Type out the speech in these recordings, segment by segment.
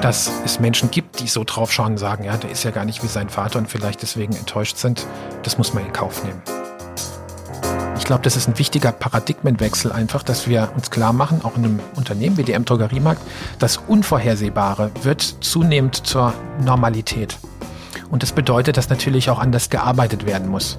dass es Menschen gibt, die so drauf schauen und sagen, ja, der ist ja gar nicht wie sein Vater und vielleicht deswegen enttäuscht sind, das muss man in Kauf nehmen. Ich glaube, das ist ein wichtiger Paradigmenwechsel einfach, dass wir uns klar machen, auch in einem Unternehmen wie dem Drogeriemarkt, das Unvorhersehbare wird zunehmend zur Normalität. Und das bedeutet, dass natürlich auch anders gearbeitet werden muss.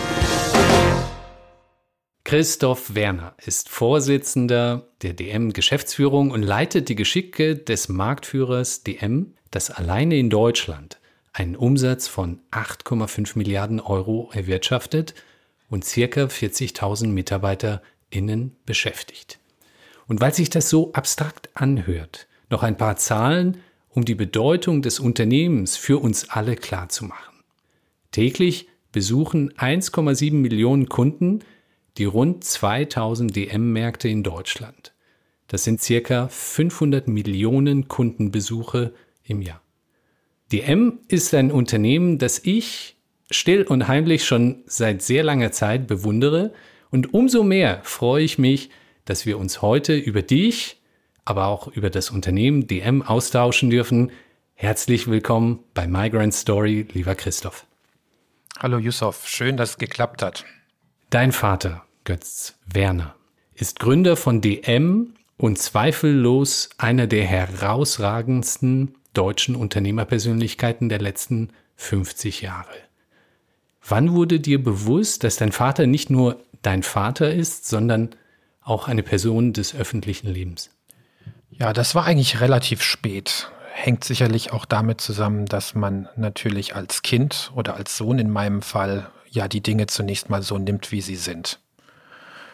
Christoph Werner ist Vorsitzender der DM Geschäftsführung und leitet die Geschicke des Marktführers DM, das alleine in Deutschland einen Umsatz von 8,5 Milliarden Euro erwirtschaftet und circa 40.000 MitarbeiterInnen beschäftigt. Und weil sich das so abstrakt anhört, noch ein paar Zahlen, um die Bedeutung des Unternehmens für uns alle klarzumachen. Täglich besuchen 1,7 Millionen Kunden die rund 2000 DM-Märkte in Deutschland. Das sind circa 500 Millionen Kundenbesuche im Jahr. DM ist ein Unternehmen, das ich still und heimlich schon seit sehr langer Zeit bewundere und umso mehr freue ich mich, dass wir uns heute über dich, aber auch über das Unternehmen DM austauschen dürfen. Herzlich willkommen bei Migrant Story, lieber Christoph. Hallo Yusuf, schön, dass es geklappt hat. Dein Vater, Götz Werner, ist Gründer von DM und zweifellos einer der herausragendsten deutschen Unternehmerpersönlichkeiten der letzten 50 Jahre. Wann wurde dir bewusst, dass dein Vater nicht nur dein Vater ist, sondern auch eine Person des öffentlichen Lebens? Ja, das war eigentlich relativ spät. Hängt sicherlich auch damit zusammen, dass man natürlich als Kind oder als Sohn in meinem Fall ja die Dinge zunächst mal so nimmt, wie sie sind.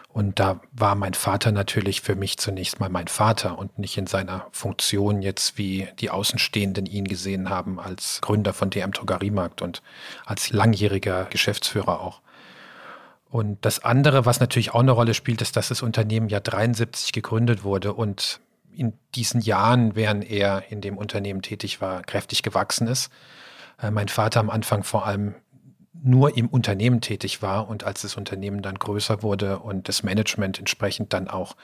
Und da war mein Vater natürlich für mich zunächst mal mein Vater und nicht in seiner Funktion jetzt, wie die Außenstehenden ihn gesehen haben, als Gründer von DM Drogeriemarkt und als langjähriger Geschäftsführer auch. Und das andere, was natürlich auch eine Rolle spielt, ist, dass das Unternehmen ja 73 gegründet wurde und in diesen Jahren, während er in dem Unternehmen tätig war, kräftig gewachsen ist. Äh, mein Vater am Anfang vor allem nur im Unternehmen tätig war und als das Unternehmen dann größer wurde und das Management entsprechend dann auch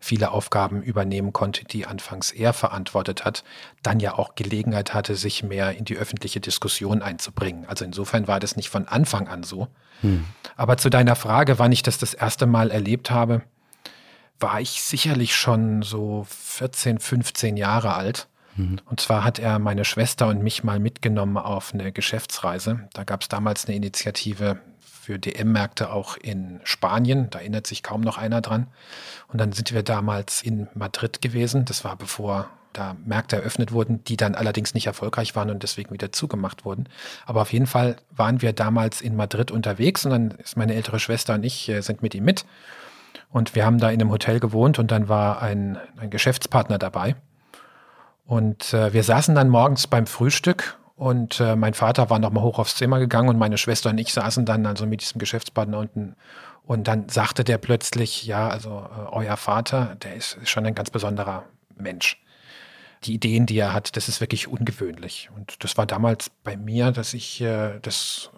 viele Aufgaben übernehmen konnte, die anfangs er verantwortet hat, dann ja auch Gelegenheit hatte, sich mehr in die öffentliche Diskussion einzubringen. Also insofern war das nicht von Anfang an so. Hm. Aber zu deiner Frage, wann ich das das erste Mal erlebt habe, war ich sicherlich schon so 14, 15 Jahre alt. Und zwar hat er meine Schwester und mich mal mitgenommen auf eine Geschäftsreise. Da gab es damals eine Initiative für DM-Märkte auch in Spanien. Da erinnert sich kaum noch einer dran. Und dann sind wir damals in Madrid gewesen. Das war bevor da Märkte eröffnet wurden, die dann allerdings nicht erfolgreich waren und deswegen wieder zugemacht wurden. Aber auf jeden Fall waren wir damals in Madrid unterwegs und dann ist meine ältere Schwester und ich äh, sind mit ihm mit. Und wir haben da in einem Hotel gewohnt und dann war ein, ein Geschäftspartner dabei. Und äh, wir saßen dann morgens beim Frühstück und äh, mein Vater war nochmal hoch aufs Zimmer gegangen und meine Schwester und ich saßen dann also mit diesem Geschäftspartner unten. Und dann sagte der plötzlich, ja, also äh, euer Vater, der ist, ist schon ein ganz besonderer Mensch. Die Ideen, die er hat, das ist wirklich ungewöhnlich. Und das war damals bei mir, dass ich äh, das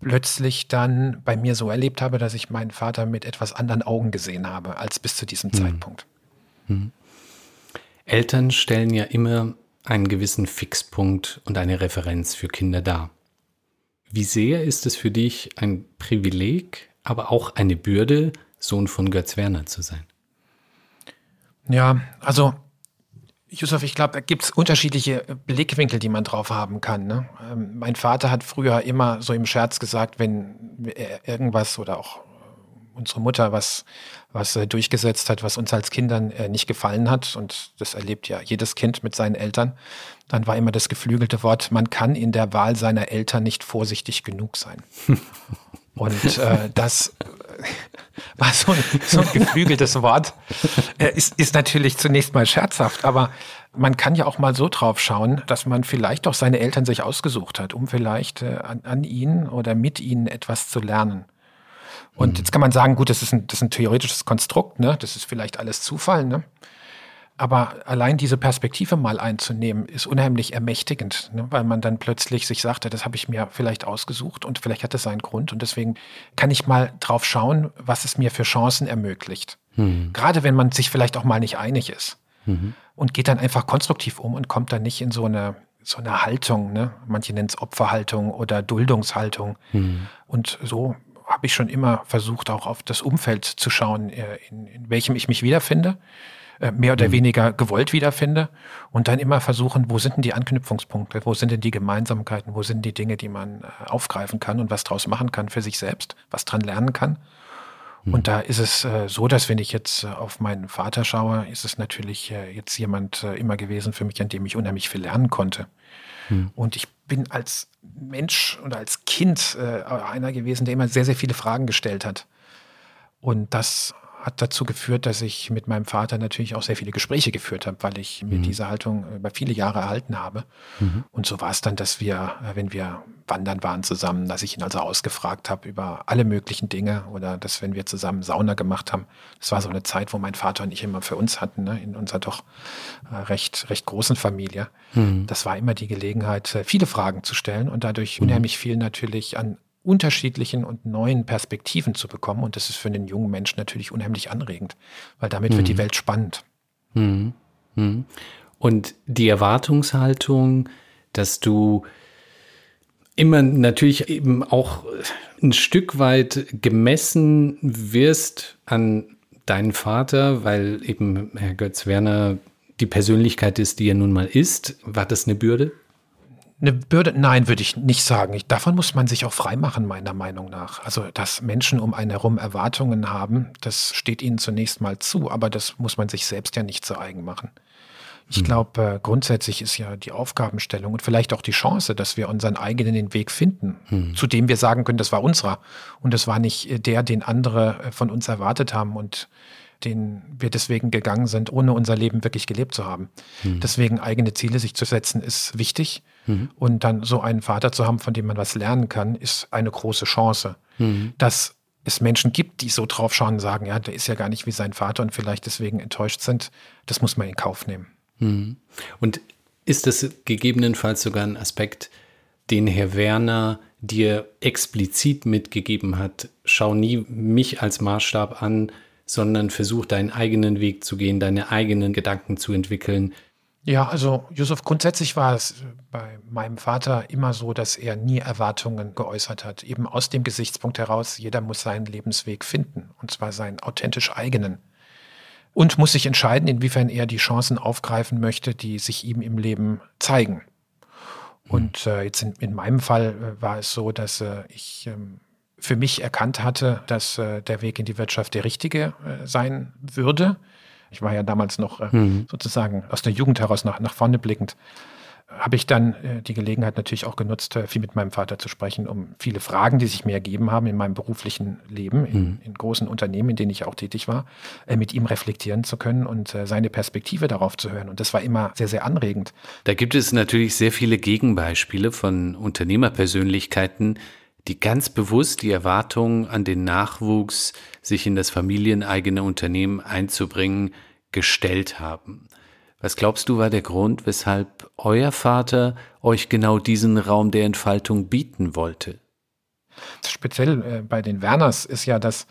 plötzlich dann bei mir so erlebt habe, dass ich meinen Vater mit etwas anderen Augen gesehen habe als bis zu diesem mhm. Zeitpunkt. Mhm. Eltern stellen ja immer einen gewissen Fixpunkt und eine Referenz für Kinder dar. Wie sehr ist es für dich ein Privileg, aber auch eine Bürde, Sohn von Götz Werner zu sein? Ja, also Yusuf, ich glaube, da gibt es unterschiedliche Blickwinkel, die man drauf haben kann. Ne? Ähm, mein Vater hat früher immer so im Scherz gesagt, wenn er irgendwas oder auch unsere Mutter was, was äh, durchgesetzt hat, was uns als Kindern äh, nicht gefallen hat. Und das erlebt ja jedes Kind mit seinen Eltern. Dann war immer das geflügelte Wort, man kann in der Wahl seiner Eltern nicht vorsichtig genug sein. Und äh, das war so ein, so ein geflügeltes Wort. Äh, ist, ist natürlich zunächst mal scherzhaft, aber man kann ja auch mal so drauf schauen, dass man vielleicht auch seine Eltern sich ausgesucht hat, um vielleicht äh, an, an ihnen oder mit ihnen etwas zu lernen. Und mhm. jetzt kann man sagen, gut, das ist ein, das ist ein theoretisches Konstrukt, ne? das ist vielleicht alles Zufall. Ne? Aber allein diese Perspektive mal einzunehmen, ist unheimlich ermächtigend, ne? weil man dann plötzlich sich sagte, das habe ich mir vielleicht ausgesucht und vielleicht hat es seinen Grund. Und deswegen kann ich mal drauf schauen, was es mir für Chancen ermöglicht. Mhm. Gerade wenn man sich vielleicht auch mal nicht einig ist. Mhm. Und geht dann einfach konstruktiv um und kommt dann nicht in so eine, so eine Haltung. Ne? Manche nennen es Opferhaltung oder Duldungshaltung. Mhm. Und so habe ich schon immer versucht, auch auf das Umfeld zu schauen, äh, in, in welchem ich mich wiederfinde äh, mehr oder mhm. weniger gewollt wiederfinde und dann immer versuchen, wo sind denn die Anknüpfungspunkte, wo sind denn die Gemeinsamkeiten, wo sind die Dinge, die man äh, aufgreifen kann und was draus machen kann für sich selbst, was dran lernen kann. Mhm. Und da ist es so, dass wenn ich jetzt auf meinen Vater schaue, ist es natürlich jetzt jemand immer gewesen für mich, an dem ich unheimlich viel lernen konnte. Mhm. Und ich bin als Mensch und als Kind einer gewesen, der immer sehr, sehr viele Fragen gestellt hat. Und das hat dazu geführt, dass ich mit meinem Vater natürlich auch sehr viele Gespräche geführt habe, weil ich mir mhm. diese Haltung über viele Jahre erhalten habe. Mhm. Und so war es dann, dass wir, äh, wenn wir wandern waren zusammen, dass ich ihn also ausgefragt habe über alle möglichen Dinge oder dass, wenn wir zusammen Sauna gemacht haben, das war so eine Zeit, wo mein Vater und ich immer für uns hatten, ne, in unserer doch äh, recht, recht großen Familie. Mhm. Das war immer die Gelegenheit, äh, viele Fragen zu stellen und dadurch mhm. unheimlich viel natürlich an unterschiedlichen und neuen Perspektiven zu bekommen. Und das ist für einen jungen Menschen natürlich unheimlich anregend, weil damit mhm. wird die mhm. Welt spannend. Mhm. Mhm. Und die Erwartungshaltung, dass du immer natürlich eben auch ein Stück weit gemessen wirst an deinen Vater, weil eben Herr Götz Werner die Persönlichkeit ist, die er nun mal ist. War das eine Bürde? Eine Bürde, nein, würde ich nicht sagen. Ich, davon muss man sich auch freimachen, meiner Meinung nach. Also, dass Menschen um einen herum Erwartungen haben, das steht ihnen zunächst mal zu, aber das muss man sich selbst ja nicht zu eigen machen. Ich hm. glaube, äh, grundsätzlich ist ja die Aufgabenstellung und vielleicht auch die Chance, dass wir unseren eigenen Weg finden, hm. zu dem wir sagen können, das war unserer. Und das war nicht äh, der, den andere äh, von uns erwartet haben und den wir deswegen gegangen sind, ohne unser Leben wirklich gelebt zu haben. Hm. Deswegen eigene Ziele sich zu setzen, ist wichtig. Mhm. Und dann so einen Vater zu haben, von dem man was lernen kann, ist eine große Chance. Mhm. Dass es Menschen gibt, die so drauf schauen und sagen, ja, der ist ja gar nicht wie sein Vater und vielleicht deswegen enttäuscht sind, das muss man in Kauf nehmen. Mhm. Und ist das gegebenenfalls sogar ein Aspekt, den Herr Werner dir explizit mitgegeben hat? Schau nie mich als Maßstab an, sondern versuch deinen eigenen Weg zu gehen, deine eigenen Gedanken zu entwickeln. Ja, also Yusuf, grundsätzlich war es bei meinem Vater immer so, dass er nie Erwartungen geäußert hat. Eben aus dem Gesichtspunkt heraus, jeder muss seinen Lebensweg finden, und zwar seinen authentisch eigenen. Und muss sich entscheiden, inwiefern er die Chancen aufgreifen möchte, die sich ihm im Leben zeigen. Hm. Und äh, jetzt in, in, meinem Fall äh, war es so, dass äh, ich ähm, für mich erkannt hatte, dass äh, der Weg in die Wirtschaft der richtige äh, sein würde ich war ja damals noch äh, mhm. sozusagen aus der Jugend heraus nach, nach vorne blickend. Habe ich dann äh, die Gelegenheit natürlich auch genutzt, äh, viel mit meinem Vater zu sprechen, um viele Fragen, die sich mir ergeben haben in meinem beruflichen Leben, in, mhm. in großen Unternehmen, in denen ich auch tätig war, äh, mit ihm reflektieren zu können und seine Perspektive darauf zu hören. Und das war immer sehr, sehr anregend. Da gibt es natürlich sehr viele Gegenbeispiele von Unternehmerpersönlichkeiten, die ganz bewusst die Erwartungen an den Nachwuchs, sich in das familieneigene Unternehmen einzubringen, gestellt haben. Was glaubst du war der Grund, weshalb euer Vater euch genau diesen Raum der Entfaltung bieten wollte? Speziell äh, bei den Werners ist ja, dass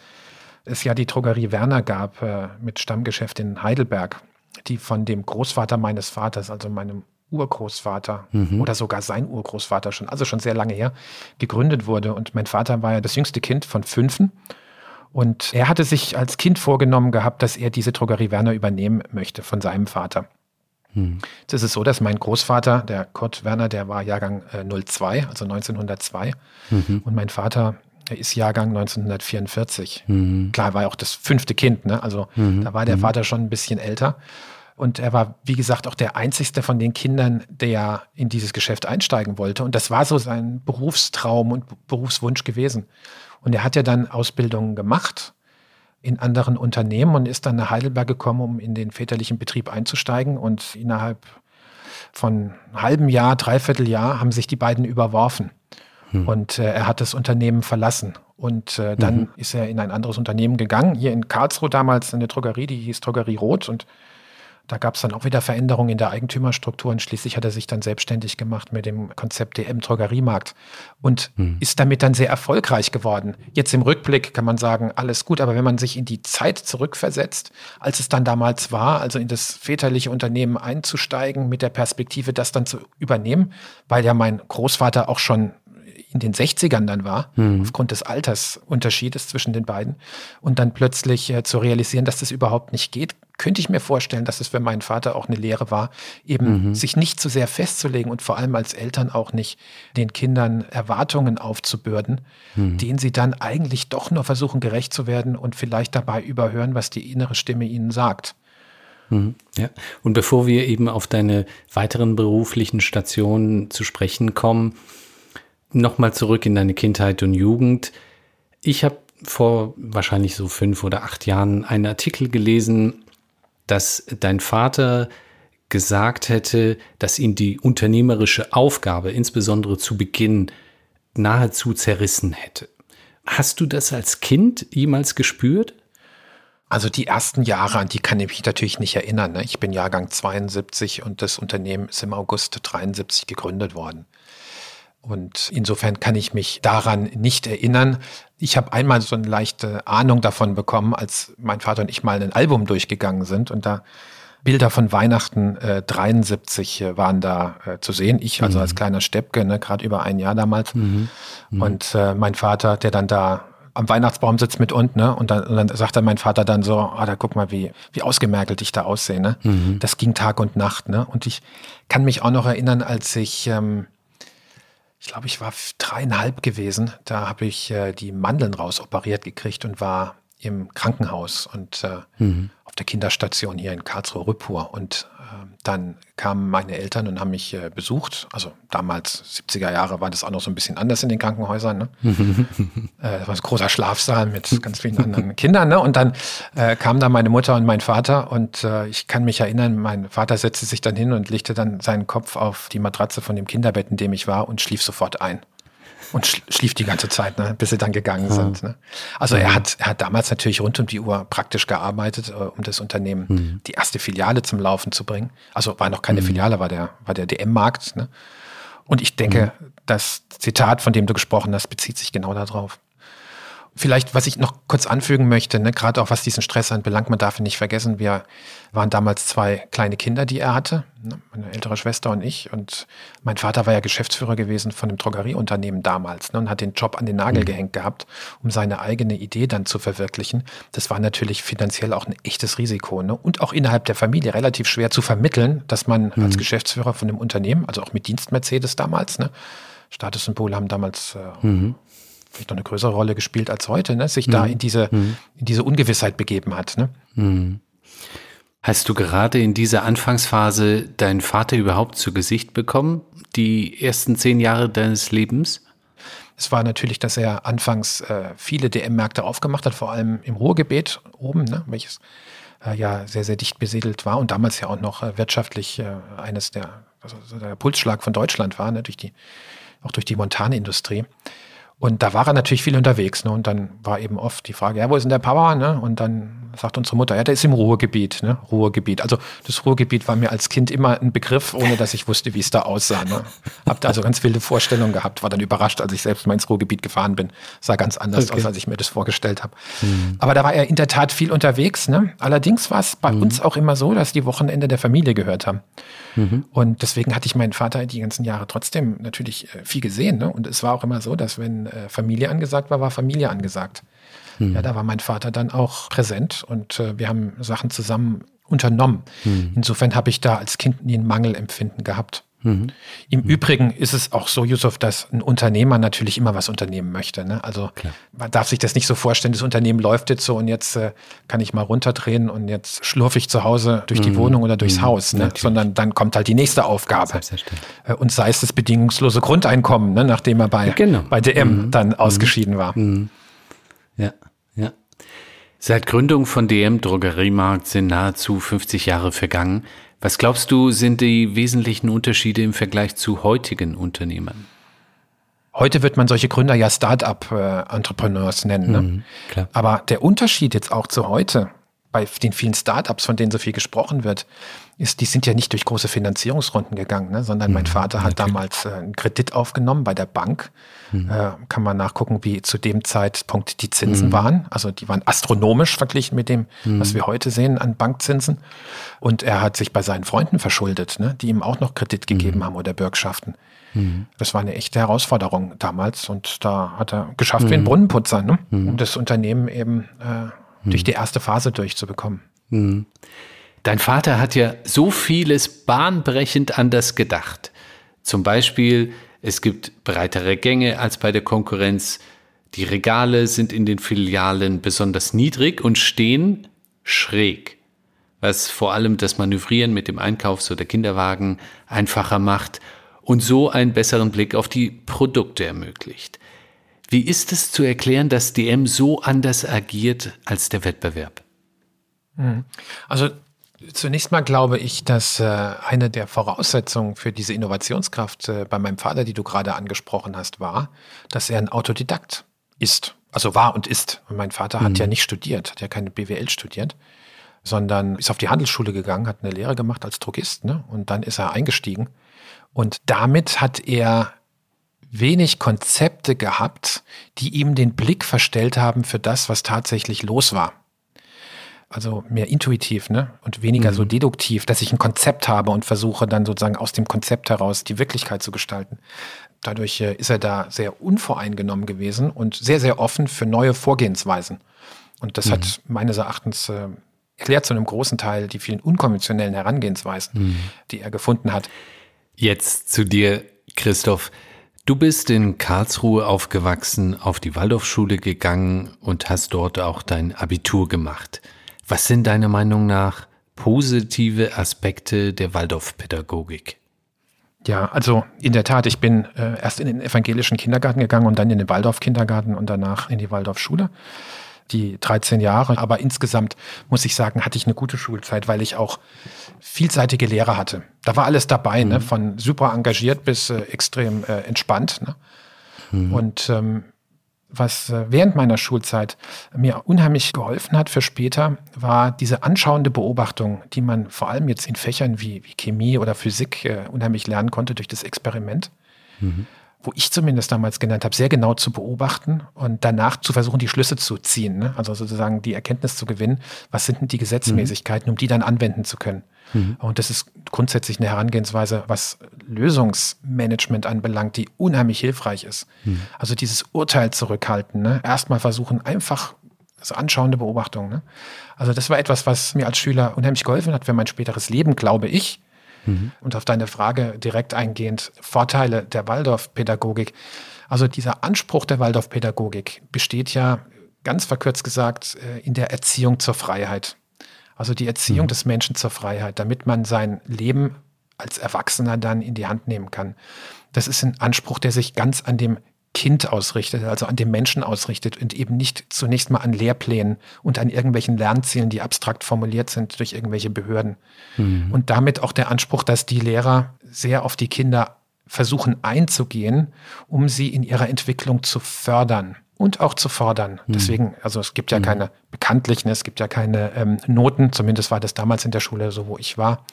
es ja die Drogerie Werner gab äh, mit Stammgeschäft in Heidelberg, die von dem Großvater meines Vaters, also meinem Urgroßvater mhm. oder sogar sein Urgroßvater schon, also schon sehr lange her, gegründet wurde. Und mein Vater war ja das jüngste Kind von fünfen. Und er hatte sich als Kind vorgenommen gehabt, dass er diese Drogerie Werner übernehmen möchte von seinem Vater. Mhm. Jetzt ist es so, dass mein Großvater, der Kurt Werner, der war Jahrgang äh, 02, also 1902. Mhm. Und mein Vater ist Jahrgang 1944. Mhm. Klar, war ja auch das fünfte Kind, ne? Also mhm. da war der mhm. Vater schon ein bisschen älter. Und er war, wie gesagt, auch der einzigste von den Kindern, der in dieses Geschäft einsteigen wollte. Und das war so sein Berufstraum und Berufswunsch gewesen. Und er hat ja dann Ausbildungen gemacht in anderen Unternehmen und ist dann nach Heidelberg gekommen, um in den väterlichen Betrieb einzusteigen. Und innerhalb von einem halben Jahr, dreiviertel Jahr haben sich die beiden überworfen. Hm. Und äh, er hat das Unternehmen verlassen. Und äh, dann mhm. ist er in ein anderes Unternehmen gegangen, hier in Karlsruhe damals eine Drogerie, die hieß Drogerie Rot. Und da gab es dann auch wieder Veränderungen in der Eigentümerstruktur und schließlich hat er sich dann selbstständig gemacht mit dem Konzept DM Drogeriemarkt und mhm. ist damit dann sehr erfolgreich geworden. Jetzt im Rückblick kann man sagen, alles gut, aber wenn man sich in die Zeit zurückversetzt, als es dann damals war, also in das väterliche Unternehmen einzusteigen, mit der Perspektive, das dann zu übernehmen, weil ja mein Großvater auch schon in den 60ern dann war, mhm. aufgrund des Altersunterschiedes zwischen den beiden, und dann plötzlich äh, zu realisieren, dass das überhaupt nicht geht, könnte ich mir vorstellen, dass es für meinen Vater auch eine Lehre war, eben mhm. sich nicht zu sehr festzulegen und vor allem als Eltern auch nicht den Kindern Erwartungen aufzubürden, mhm. denen sie dann eigentlich doch nur versuchen gerecht zu werden und vielleicht dabei überhören, was die innere Stimme ihnen sagt. Mhm. Ja, und bevor wir eben auf deine weiteren beruflichen Stationen zu sprechen kommen, nochmal zurück in deine Kindheit und Jugend. Ich habe vor wahrscheinlich so fünf oder acht Jahren einen Artikel gelesen, dass dein Vater gesagt hätte, dass ihn die unternehmerische Aufgabe, insbesondere zu Beginn, nahezu zerrissen hätte. Hast du das als Kind jemals gespürt? Also die ersten Jahre, an die kann ich mich natürlich nicht erinnern. Ne? Ich bin Jahrgang 72 und das Unternehmen ist im August 73 gegründet worden. Und insofern kann ich mich daran nicht erinnern. Ich habe einmal so eine leichte Ahnung davon bekommen, als mein Vater und ich mal ein Album durchgegangen sind und da Bilder von Weihnachten äh, 73 äh, waren da äh, zu sehen. Ich also mhm. als kleiner Steppke, ne, gerade über ein Jahr damals. Mhm. Mhm. Und äh, mein Vater, der dann da am Weihnachtsbaum sitzt mit uns, ne? Und dann, und dann sagt dann mein Vater dann so, ah, da guck mal, wie, wie ausgemerkelt ich da aussehe, ne? Mhm. Das ging Tag und Nacht, ne? Und ich kann mich auch noch erinnern, als ich ähm, ich glaube, ich war dreieinhalb gewesen. Da habe ich äh, die Mandeln rausoperiert gekriegt und war im Krankenhaus und äh, mhm. auf der Kinderstation hier in Karlsruhe-Rüppur. Und äh, dann kamen meine Eltern und haben mich äh, besucht. Also damals, 70er Jahre, war das auch noch so ein bisschen anders in den Krankenhäusern. Ne? äh, das war ein großer Schlafsaal mit ganz vielen anderen Kindern. Ne? Und dann äh, kamen da meine Mutter und mein Vater. Und äh, ich kann mich erinnern, mein Vater setzte sich dann hin und legte dann seinen Kopf auf die Matratze von dem Kinderbett, in dem ich war, und schlief sofort ein und schlief die ganze Zeit, ne, bis sie dann gegangen sind. Ne. Also er hat, er hat damals natürlich rund um die Uhr praktisch gearbeitet, äh, um das Unternehmen, mhm. die erste Filiale zum Laufen zu bringen. Also war noch keine mhm. Filiale, war der, war der DM-Markt. Ne. Und ich denke, mhm. das Zitat, von dem du gesprochen hast, bezieht sich genau darauf. Vielleicht, was ich noch kurz anfügen möchte, ne, gerade auch was diesen Stress anbelangt, man darf ihn nicht vergessen, wir waren damals zwei kleine Kinder, die er hatte, ne, meine ältere Schwester und ich. Und mein Vater war ja Geschäftsführer gewesen von einem Drogerieunternehmen damals ne, und hat den Job an den Nagel mhm. gehängt gehabt, um seine eigene Idee dann zu verwirklichen. Das war natürlich finanziell auch ein echtes Risiko ne, und auch innerhalb der Familie relativ schwer zu vermitteln, dass man mhm. als Geschäftsführer von einem Unternehmen, also auch mit Dienst Mercedes damals, ne, Statussymbole haben damals äh, mhm vielleicht noch eine größere Rolle gespielt als heute, ne? sich mhm. da in diese, mhm. in diese Ungewissheit begeben hat. Ne? Mhm. Hast du gerade in dieser Anfangsphase deinen Vater überhaupt zu Gesicht bekommen, die ersten zehn Jahre deines Lebens? Es war natürlich, dass er anfangs äh, viele DM-Märkte aufgemacht hat, vor allem im Ruhrgebiet oben, ne, welches äh, ja sehr, sehr dicht besiedelt war und damals ja auch noch äh, wirtschaftlich äh, eines der, also der Pulsschlag von Deutschland war, ne, durch die, auch durch die Montanindustrie. Und da war er natürlich viel unterwegs. Ne? Und dann war eben oft die Frage, ja, wo ist denn der Papa? Ne? Und dann sagt unsere Mutter, ja, der ist im Ruhrgebiet. Ne? Ruhrgebiet. Also das Ruhrgebiet war mir als Kind immer ein Begriff, ohne dass ich wusste, wie es da aussah. Ne? Hab da also ganz wilde Vorstellungen gehabt, war dann überrascht, als ich selbst mal ins Ruhrgebiet gefahren bin. Sah ganz anders okay. aus, als ich mir das vorgestellt habe. Mhm. Aber da war er in der Tat viel unterwegs. Ne? Allerdings war es bei mhm. uns auch immer so, dass die Wochenende der Familie gehört haben. Mhm. Und deswegen hatte ich meinen Vater die ganzen Jahre trotzdem natürlich äh, viel gesehen. Ne? Und es war auch immer so, dass wenn äh, Familie angesagt war, war Familie angesagt. Mhm. Ja, da war mein Vater dann auch präsent und äh, wir haben Sachen zusammen unternommen. Mhm. Insofern habe ich da als Kind nie ein Mangelempfinden gehabt. Mhm. Im mhm. Übrigen ist es auch so, Yusuf, dass ein Unternehmer natürlich immer was unternehmen möchte. Ne? Also Klar. man darf sich das nicht so vorstellen, das Unternehmen läuft jetzt so und jetzt äh, kann ich mal runterdrehen und jetzt schlurfe ich zu Hause durch die mhm. Wohnung oder durchs mhm. Haus, ne? sondern dann kommt halt die nächste Aufgabe. Äh, und sei es das bedingungslose Grundeinkommen, ne? nachdem er bei, genau. bei DM mhm. dann mhm. ausgeschieden war. Ja, ja. Seit Gründung von DM Drogeriemarkt sind nahezu 50 Jahre vergangen. Was glaubst du, sind die wesentlichen Unterschiede im Vergleich zu heutigen Unternehmen? Heute wird man solche Gründer ja Start-up-Entrepreneurs nennen. Ne? Mhm, Aber der Unterschied jetzt auch zu heute, bei den vielen Startups, von denen so viel gesprochen wird, ist, die sind ja nicht durch große Finanzierungsrunden gegangen, ne, sondern mein mhm, Vater hat natürlich. damals äh, einen Kredit aufgenommen bei der Bank. Mhm. Äh, kann man nachgucken, wie zu dem Zeitpunkt die Zinsen mhm. waren. Also die waren astronomisch verglichen mit dem, mhm. was wir heute sehen an Bankzinsen. Und er hat sich bei seinen Freunden verschuldet, ne, die ihm auch noch Kredit gegeben mhm. haben oder Bürgschaften. Mhm. Das war eine echte Herausforderung damals und da hat er geschafft wie ein Brunnenputzer, ne, um das Unternehmen eben äh, durch die erste Phase durchzubekommen. Mhm. Dein Vater hat ja so vieles bahnbrechend anders gedacht. Zum Beispiel, es gibt breitere Gänge als bei der Konkurrenz. Die Regale sind in den Filialen besonders niedrig und stehen schräg, was vor allem das Manövrieren mit dem Einkaufs- oder Kinderwagen einfacher macht und so einen besseren Blick auf die Produkte ermöglicht. Wie ist es zu erklären, dass DM so anders agiert als der Wettbewerb? Hm. Also zunächst mal glaube ich, dass äh, eine der Voraussetzungen für diese Innovationskraft äh, bei meinem Vater, die du gerade angesprochen hast, war, dass er ein Autodidakt ist. Also war und ist. Und mein Vater mhm. hat ja nicht studiert, hat ja keine BWL studiert, sondern ist auf die Handelsschule gegangen, hat eine Lehre gemacht als Drogist, ne? Und dann ist er eingestiegen. Und damit hat er wenig Konzepte gehabt, die ihm den Blick verstellt haben für das, was tatsächlich los war. Also mehr intuitiv ne? und weniger mhm. so deduktiv, dass ich ein Konzept habe und versuche dann sozusagen aus dem Konzept heraus die Wirklichkeit zu gestalten. Dadurch äh, ist er da sehr unvoreingenommen gewesen und sehr, sehr offen für neue Vorgehensweisen. Und das mhm. hat meines Erachtens äh, erklärt zu einem großen Teil die vielen unkonventionellen Herangehensweisen, mhm. die er gefunden hat. Jetzt zu dir, Christoph. Du bist in Karlsruhe aufgewachsen, auf die Waldorfschule gegangen und hast dort auch dein Abitur gemacht. Was sind deiner Meinung nach positive Aspekte der Waldorfpädagogik? Ja, also in der Tat, ich bin äh, erst in den evangelischen Kindergarten gegangen und dann in den Waldorf-Kindergarten und danach in die Waldorfschule die 13 Jahre. Aber insgesamt muss ich sagen, hatte ich eine gute Schulzeit, weil ich auch vielseitige Lehrer hatte. Da war alles dabei, ne? mhm. ne? von super engagiert bis äh, extrem äh, entspannt. Ne? Mhm. Und ähm, was äh, während meiner Schulzeit mir unheimlich geholfen hat für später, war diese anschauende Beobachtung, die man vor allem jetzt in Fächern wie, wie Chemie oder Physik äh, unheimlich lernen konnte durch das Experiment. Mhm wo ich zumindest damals genannt habe, sehr genau zu beobachten und danach zu versuchen, die Schlüsse zu ziehen. Ne? Also sozusagen die Erkenntnis zu gewinnen, was sind denn die Gesetzmäßigkeiten, mhm. um die dann anwenden zu können. Mhm. Und das ist grundsätzlich eine Herangehensweise, was Lösungsmanagement anbelangt, die unheimlich hilfreich ist. Mhm. Also dieses Urteil zurückhalten, ne? erstmal versuchen, einfach also anschauende Beobachtung. Ne? Also das war etwas, was mir als Schüler unheimlich geholfen hat für mein späteres Leben, glaube ich. Mhm. Und auf deine Frage direkt eingehend, Vorteile der Waldorfpädagogik. Also dieser Anspruch der Waldorfpädagogik besteht ja ganz verkürzt gesagt äh, in der Erziehung zur Freiheit. Also die Erziehung mhm. des Menschen zur Freiheit, damit man sein Leben als Erwachsener dann in die Hand nehmen kann. Das ist ein Anspruch, der sich ganz an dem Kind ausrichtet, also an dem Menschen ausrichtet und eben nicht zunächst mal an Lehrplänen und an irgendwelchen Lernzielen, die abstrakt formuliert sind durch irgendwelche Behörden. Mhm. Und damit auch der Anspruch, dass die Lehrer sehr auf die Kinder versuchen einzugehen, um sie in ihrer Entwicklung zu fördern und auch zu fordern. Mhm. Deswegen, also es gibt ja mhm. keine bekanntlichen, es gibt ja keine ähm, Noten, zumindest war das damals in der Schule so, wo ich war.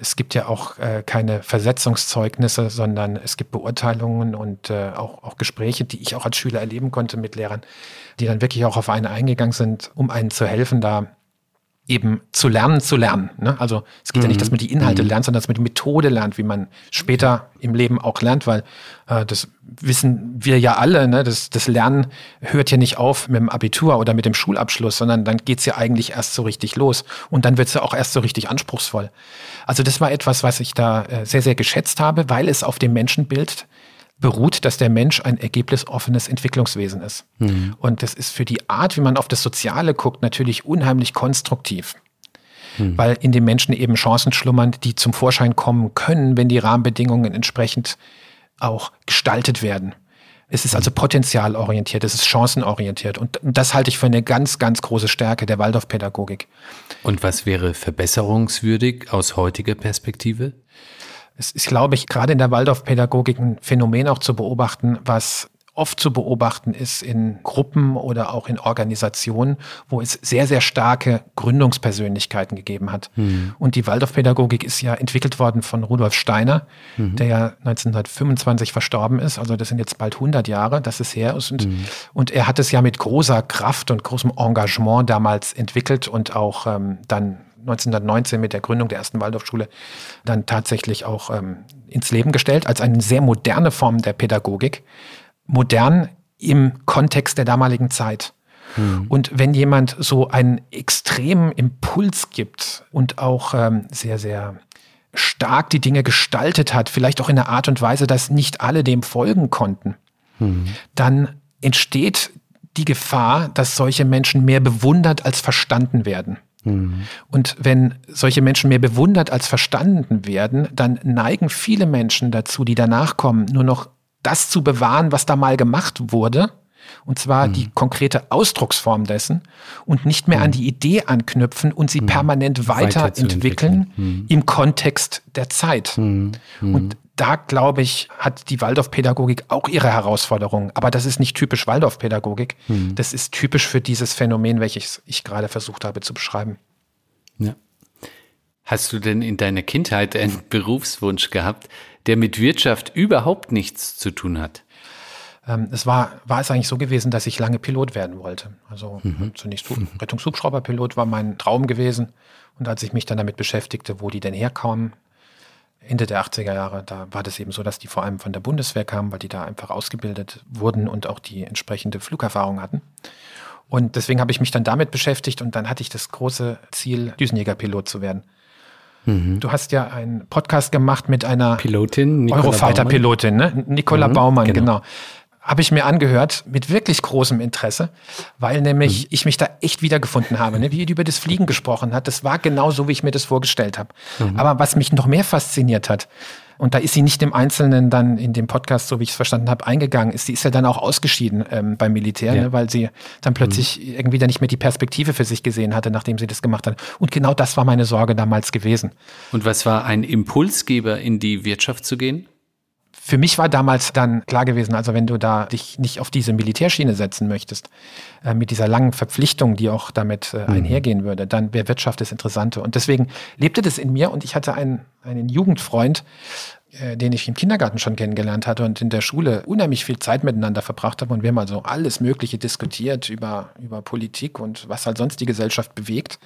Es gibt ja auch äh, keine Versetzungszeugnisse, sondern es gibt Beurteilungen und äh, auch, auch Gespräche, die ich auch als Schüler erleben konnte mit Lehrern, die dann wirklich auch auf einen eingegangen sind, um einen zu helfen, da eben zu lernen, zu lernen. Ne? Also es geht mhm. ja nicht, dass man die Inhalte mhm. lernt, sondern dass man die Methode lernt, wie man später im Leben auch lernt, weil äh, das wissen wir ja alle, ne? das, das Lernen hört ja nicht auf mit dem Abitur oder mit dem Schulabschluss, sondern dann geht's ja eigentlich erst so richtig los und dann wird's ja auch erst so richtig anspruchsvoll. Also das war etwas, was ich da äh, sehr, sehr geschätzt habe, weil es auf dem Menschenbild beruht, dass der Mensch ein ergebnisoffenes Entwicklungswesen ist. Mhm. Und das ist für die Art, wie man auf das Soziale guckt, natürlich unheimlich konstruktiv. Mhm. Weil in dem Menschen eben Chancen schlummern, die zum Vorschein kommen können, wenn die Rahmenbedingungen entsprechend auch gestaltet werden. Es ist also potenzialorientiert, es ist chancenorientiert. Und das halte ich für eine ganz, ganz große Stärke der Waldorfpädagogik. Und was wäre verbesserungswürdig aus heutiger Perspektive? Es ist, glaube ich, gerade in der Waldorfpädagogik ein Phänomen auch zu beobachten, was oft zu beobachten ist in Gruppen oder auch in Organisationen, wo es sehr, sehr starke Gründungspersönlichkeiten gegeben hat. Mhm. Und die Waldorfpädagogik ist ja entwickelt worden von Rudolf Steiner, mhm. der ja 1925 verstorben ist. Also das sind jetzt bald 100 Jahre, dass es her ist. Und, mhm. und er hat es ja mit großer Kraft und großem Engagement damals entwickelt und auch ähm, dann 1919 mit der Gründung der ersten Waldorfschule dann tatsächlich auch ähm, ins Leben gestellt als eine sehr moderne Form der Pädagogik modern im Kontext der damaligen Zeit. Mhm. Und wenn jemand so einen extremen Impuls gibt und auch ähm, sehr, sehr stark die Dinge gestaltet hat, vielleicht auch in einer Art und Weise, dass nicht alle dem folgen konnten, mhm. dann entsteht die Gefahr, dass solche Menschen mehr bewundert als verstanden werden. Mhm. Und wenn solche Menschen mehr bewundert als verstanden werden, dann neigen viele Menschen dazu, die danach kommen, nur noch das zu bewahren, was da mal gemacht wurde. Und zwar mhm. die konkrete Ausdrucksform dessen und nicht mehr mhm. an die Idee anknüpfen und sie mhm. permanent weiterentwickeln mhm. im Kontext der Zeit. Und da, glaube ich, hat die Waldorfpädagogik auch ihre Herausforderungen. Aber das ist nicht typisch Waldorfpädagogik. Das ist typisch für dieses Phänomen, welches ich gerade versucht habe zu beschreiben. Ja. Hast du denn in deiner Kindheit einen Berufswunsch gehabt, der mit Wirtschaft überhaupt nichts zu tun hat? Ähm, es war, war es eigentlich so gewesen, dass ich lange Pilot werden wollte. Also mhm. zunächst Rettungshubschrauberpilot war mein Traum gewesen. Und als ich mich dann damit beschäftigte, wo die denn herkamen, Ende der 80er Jahre, da war das eben so, dass die vor allem von der Bundeswehr kamen, weil die da einfach ausgebildet wurden und auch die entsprechende Flugerfahrung hatten. Und deswegen habe ich mich dann damit beschäftigt und dann hatte ich das große Ziel, Düsenjägerpilot zu werden. Mhm. Du hast ja einen Podcast gemacht mit einer Pilotin, Eurofighter-Pilotin, ne? Nicola mhm, Baumann, genau. genau. Habe ich mir angehört mit wirklich großem Interesse, weil nämlich mhm. ich mich da echt wiedergefunden habe, ne? wie die über das Fliegen gesprochen hat. Das war genau so, wie ich mir das vorgestellt habe. Mhm. Aber was mich noch mehr fasziniert hat, und da ist sie nicht im Einzelnen dann in dem Podcast, so wie ich es verstanden habe, eingegangen. Ist, sie ist ja dann auch ausgeschieden ähm, beim Militär, ja. ne, weil sie dann plötzlich mhm. irgendwie dann nicht mehr die Perspektive für sich gesehen hatte, nachdem sie das gemacht hat. Und genau das war meine Sorge damals gewesen. Und was war ein Impulsgeber, in die Wirtschaft zu gehen? Für mich war damals dann klar gewesen, also wenn du da dich nicht auf diese Militärschiene setzen möchtest, äh, mit dieser langen Verpflichtung, die auch damit äh, mhm. einhergehen würde, dann wäre Wirtschaft das Interessante. Und deswegen lebte das in mir und ich hatte einen, einen Jugendfreund, äh, den ich im Kindergarten schon kennengelernt hatte und in der Schule unheimlich viel Zeit miteinander verbracht haben und wir haben also alles Mögliche diskutiert über, über Politik und was halt sonst die Gesellschaft bewegt.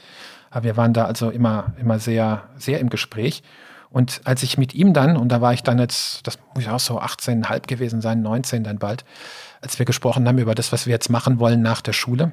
Aber wir waren da also immer, immer sehr, sehr im Gespräch. Und als ich mit ihm dann, und da war ich dann jetzt, das muss ja auch so 18,5 gewesen sein, 19 dann bald, als wir gesprochen haben über das, was wir jetzt machen wollen nach der Schule.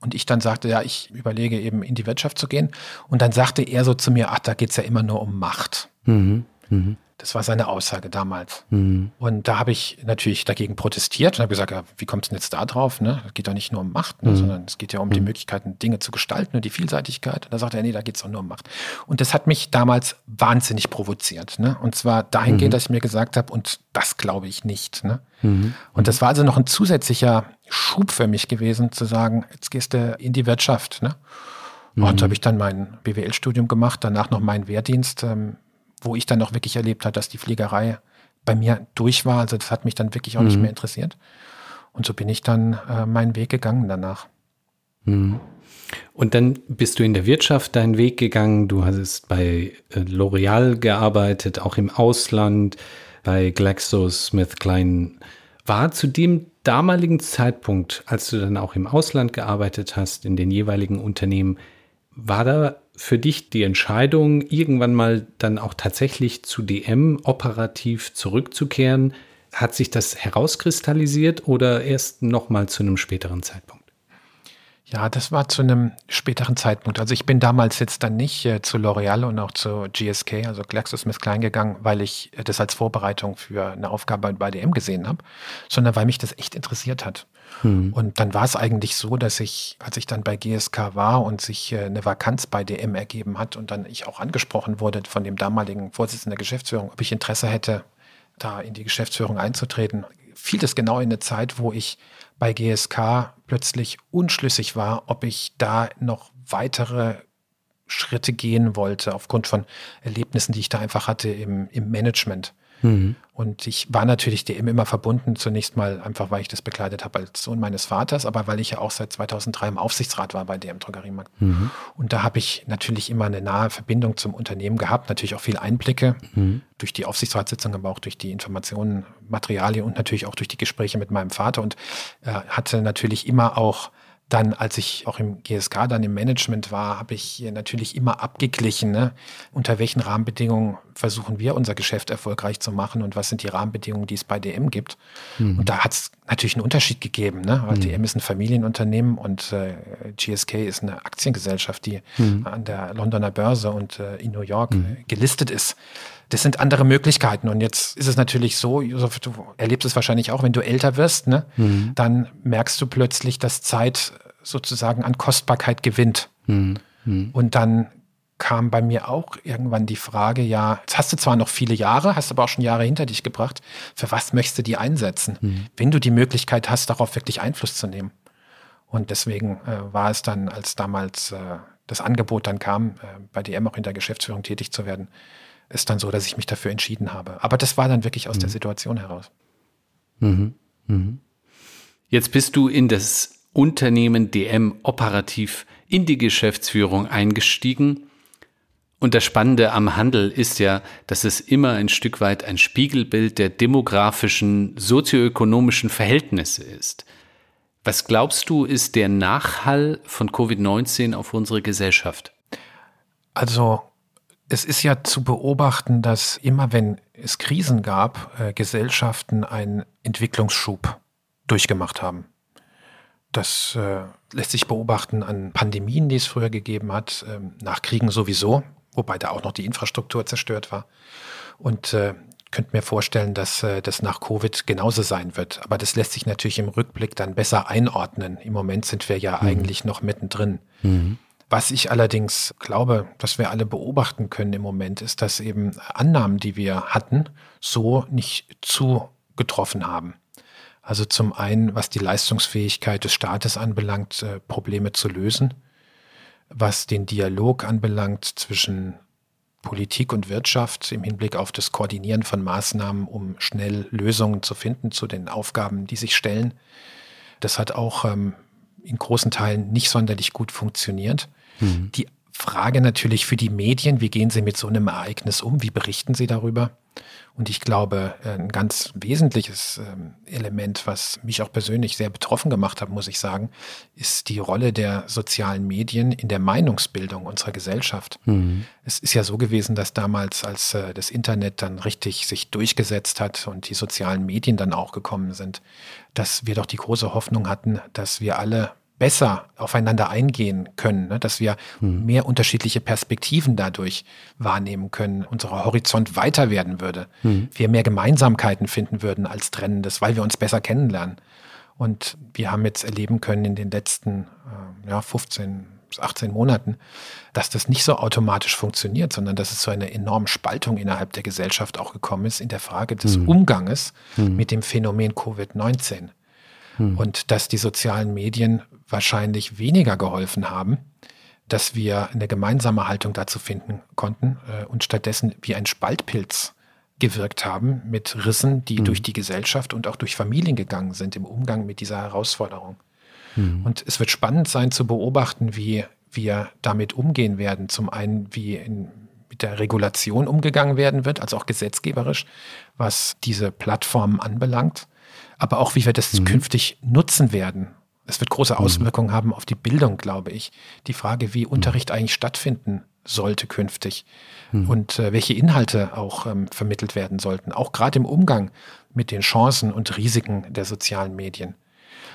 Und ich dann sagte, ja, ich überlege eben in die Wirtschaft zu gehen. Und dann sagte er so zu mir, ach, da geht's ja immer nur um Macht. Mhm. Mhm. Das war seine Aussage damals. Mhm. Und da habe ich natürlich dagegen protestiert und habe gesagt, ja, wie kommt es denn jetzt da drauf? Ne? Es geht doch nicht nur um Macht, ne? mhm. sondern es geht ja um mhm. die Möglichkeiten, Dinge zu gestalten und die Vielseitigkeit. Und da sagte er, nee, da geht es doch nur um Macht. Und das hat mich damals wahnsinnig provoziert. Ne? Und zwar dahingehend, mhm. dass ich mir gesagt habe, und das glaube ich nicht. Ne? Mhm. Und das war also noch ein zusätzlicher Schub für mich gewesen, zu sagen, jetzt gehst du in die Wirtschaft. Ne? Und so habe ich dann mein BWL-Studium gemacht, danach noch meinen Wehrdienst. Ähm, wo ich dann auch wirklich erlebt habe, dass die Fliegerei bei mir durch war. Also das hat mich dann wirklich auch mhm. nicht mehr interessiert. Und so bin ich dann äh, meinen Weg gegangen danach. Mhm. Und dann bist du in der Wirtschaft deinen Weg gegangen. Du hast bei äh, L'Oreal gearbeitet, auch im Ausland, bei GlaxoSmithKline. War zu dem damaligen Zeitpunkt, als du dann auch im Ausland gearbeitet hast, in den jeweiligen Unternehmen, war da für dich die Entscheidung, irgendwann mal dann auch tatsächlich zu DM operativ zurückzukehren? Hat sich das herauskristallisiert oder erst noch mal zu einem späteren Zeitpunkt? Ja, das war zu einem späteren Zeitpunkt. Also ich bin damals jetzt dann nicht äh, zu L'Oreal und auch zu GSK, also GlaxoSmithKline gegangen, weil ich äh, das als Vorbereitung für eine Aufgabe bei DM gesehen habe, sondern weil mich das echt interessiert hat. Hm. Und dann war es eigentlich so, dass ich, als ich dann bei GSK war und sich äh, eine Vakanz bei DM ergeben hat und dann ich auch angesprochen wurde von dem damaligen Vorsitzenden der Geschäftsführung, ob ich Interesse hätte, da in die Geschäftsführung einzutreten, fiel das genau in eine Zeit, wo ich bei GSK plötzlich unschlüssig war, ob ich da noch weitere Schritte gehen wollte, aufgrund von Erlebnissen, die ich da einfach hatte im, im Management. Mhm. Und ich war natürlich dem immer verbunden, zunächst mal einfach, weil ich das bekleidet habe als Sohn meines Vaters, aber weil ich ja auch seit 2003 im Aufsichtsrat war bei DM Drogeriemarkt. Mhm. Und da habe ich natürlich immer eine nahe Verbindung zum Unternehmen gehabt, natürlich auch viel Einblicke mhm. durch die Aufsichtsratssitzung, aber auch durch die Informationen, Materialien und natürlich auch durch die Gespräche mit meinem Vater und äh, hatte natürlich immer auch dann, als ich auch im GSK dann im Management war, habe ich natürlich immer abgeglichen, ne? unter welchen Rahmenbedingungen versuchen wir unser Geschäft erfolgreich zu machen und was sind die Rahmenbedingungen, die es bei DM gibt. Mhm. Und da hat es natürlich einen Unterschied gegeben, ne? weil mhm. DM ist ein Familienunternehmen und äh, GSK ist eine Aktiengesellschaft, die mhm. an der Londoner Börse und äh, in New York mhm. gelistet ist. Das sind andere Möglichkeiten. Und jetzt ist es natürlich so, Josef, du erlebst es wahrscheinlich auch, wenn du älter wirst, ne? Mhm. dann merkst du plötzlich, dass Zeit sozusagen an Kostbarkeit gewinnt. Mhm. Und dann kam bei mir auch irgendwann die Frage, ja, jetzt hast du zwar noch viele Jahre, hast aber auch schon Jahre hinter dich gebracht, für was möchtest du die einsetzen, mhm. wenn du die Möglichkeit hast, darauf wirklich Einfluss zu nehmen. Und deswegen äh, war es dann, als damals äh, das Angebot dann kam, äh, bei DM auch in der Geschäftsführung tätig zu werden, ist dann so, dass ich mich dafür entschieden habe. Aber das war dann wirklich aus mhm. der Situation heraus. Mhm. Mhm. Jetzt bist du in das Unternehmen DM operativ in die Geschäftsführung eingestiegen. Und das Spannende am Handel ist ja, dass es immer ein Stück weit ein Spiegelbild der demografischen, sozioökonomischen Verhältnisse ist. Was glaubst du, ist der Nachhall von Covid-19 auf unsere Gesellschaft? Also es ist ja zu beobachten, dass immer wenn es Krisen gab, äh, Gesellschaften einen Entwicklungsschub durchgemacht haben. Das äh, lässt sich beobachten an Pandemien, die es früher gegeben hat, ähm, nach Kriegen sowieso, wobei da auch noch die Infrastruktur zerstört war. Und äh, könnte mir vorstellen, dass äh, das nach Covid genauso sein wird. Aber das lässt sich natürlich im Rückblick dann besser einordnen. Im Moment sind wir ja mhm. eigentlich noch mittendrin. Mhm. Was ich allerdings glaube, dass wir alle beobachten können im Moment, ist, dass eben Annahmen, die wir hatten, so nicht zugetroffen haben. Also zum einen, was die Leistungsfähigkeit des Staates anbelangt, äh, Probleme zu lösen, was den Dialog anbelangt zwischen Politik und Wirtschaft im Hinblick auf das Koordinieren von Maßnahmen, um schnell Lösungen zu finden zu den Aufgaben, die sich stellen. Das hat auch ähm, in großen Teilen nicht sonderlich gut funktioniert. Mhm. Die Frage natürlich für die Medien, wie gehen sie mit so einem Ereignis um? Wie berichten sie darüber? Und ich glaube, ein ganz wesentliches ähm, Element, was mich auch persönlich sehr betroffen gemacht hat, muss ich sagen, ist die Rolle der sozialen Medien in der Meinungsbildung unserer Gesellschaft. Mhm. Es ist ja so gewesen, dass damals, als äh, das Internet dann richtig sich durchgesetzt hat und die sozialen Medien dann auch gekommen sind, dass wir doch die große Hoffnung hatten, dass wir alle besser aufeinander eingehen können, ne? dass wir mhm. mehr unterschiedliche Perspektiven dadurch wahrnehmen können, unser Horizont weiter werden würde, mhm. wir mehr Gemeinsamkeiten finden würden als Trennendes, weil wir uns besser kennenlernen. Und wir haben jetzt erleben können in den letzten äh, ja, 15 bis 18 Monaten, dass das nicht so automatisch funktioniert, sondern dass es zu einer enormen Spaltung innerhalb der Gesellschaft auch gekommen ist in der Frage des mhm. Umganges mhm. mit dem Phänomen Covid-19. Hm. Und dass die sozialen Medien wahrscheinlich weniger geholfen haben, dass wir eine gemeinsame Haltung dazu finden konnten äh, und stattdessen wie ein Spaltpilz gewirkt haben mit Rissen, die mhm. durch die Gesellschaft und auch durch Familien gegangen sind im Umgang mit dieser Herausforderung. Mhm. Und es wird spannend sein zu beobachten, wie wir damit umgehen werden. Zum einen, wie in, mit der Regulation umgegangen werden wird, also auch gesetzgeberisch, was diese Plattformen anbelangt, aber auch wie wir das mhm. künftig nutzen werden es wird große mhm. Auswirkungen haben auf die Bildung, glaube ich. Die Frage, wie Unterricht eigentlich stattfinden sollte künftig mhm. und äh, welche Inhalte auch ähm, vermittelt werden sollten, auch gerade im Umgang mit den Chancen und Risiken der sozialen Medien.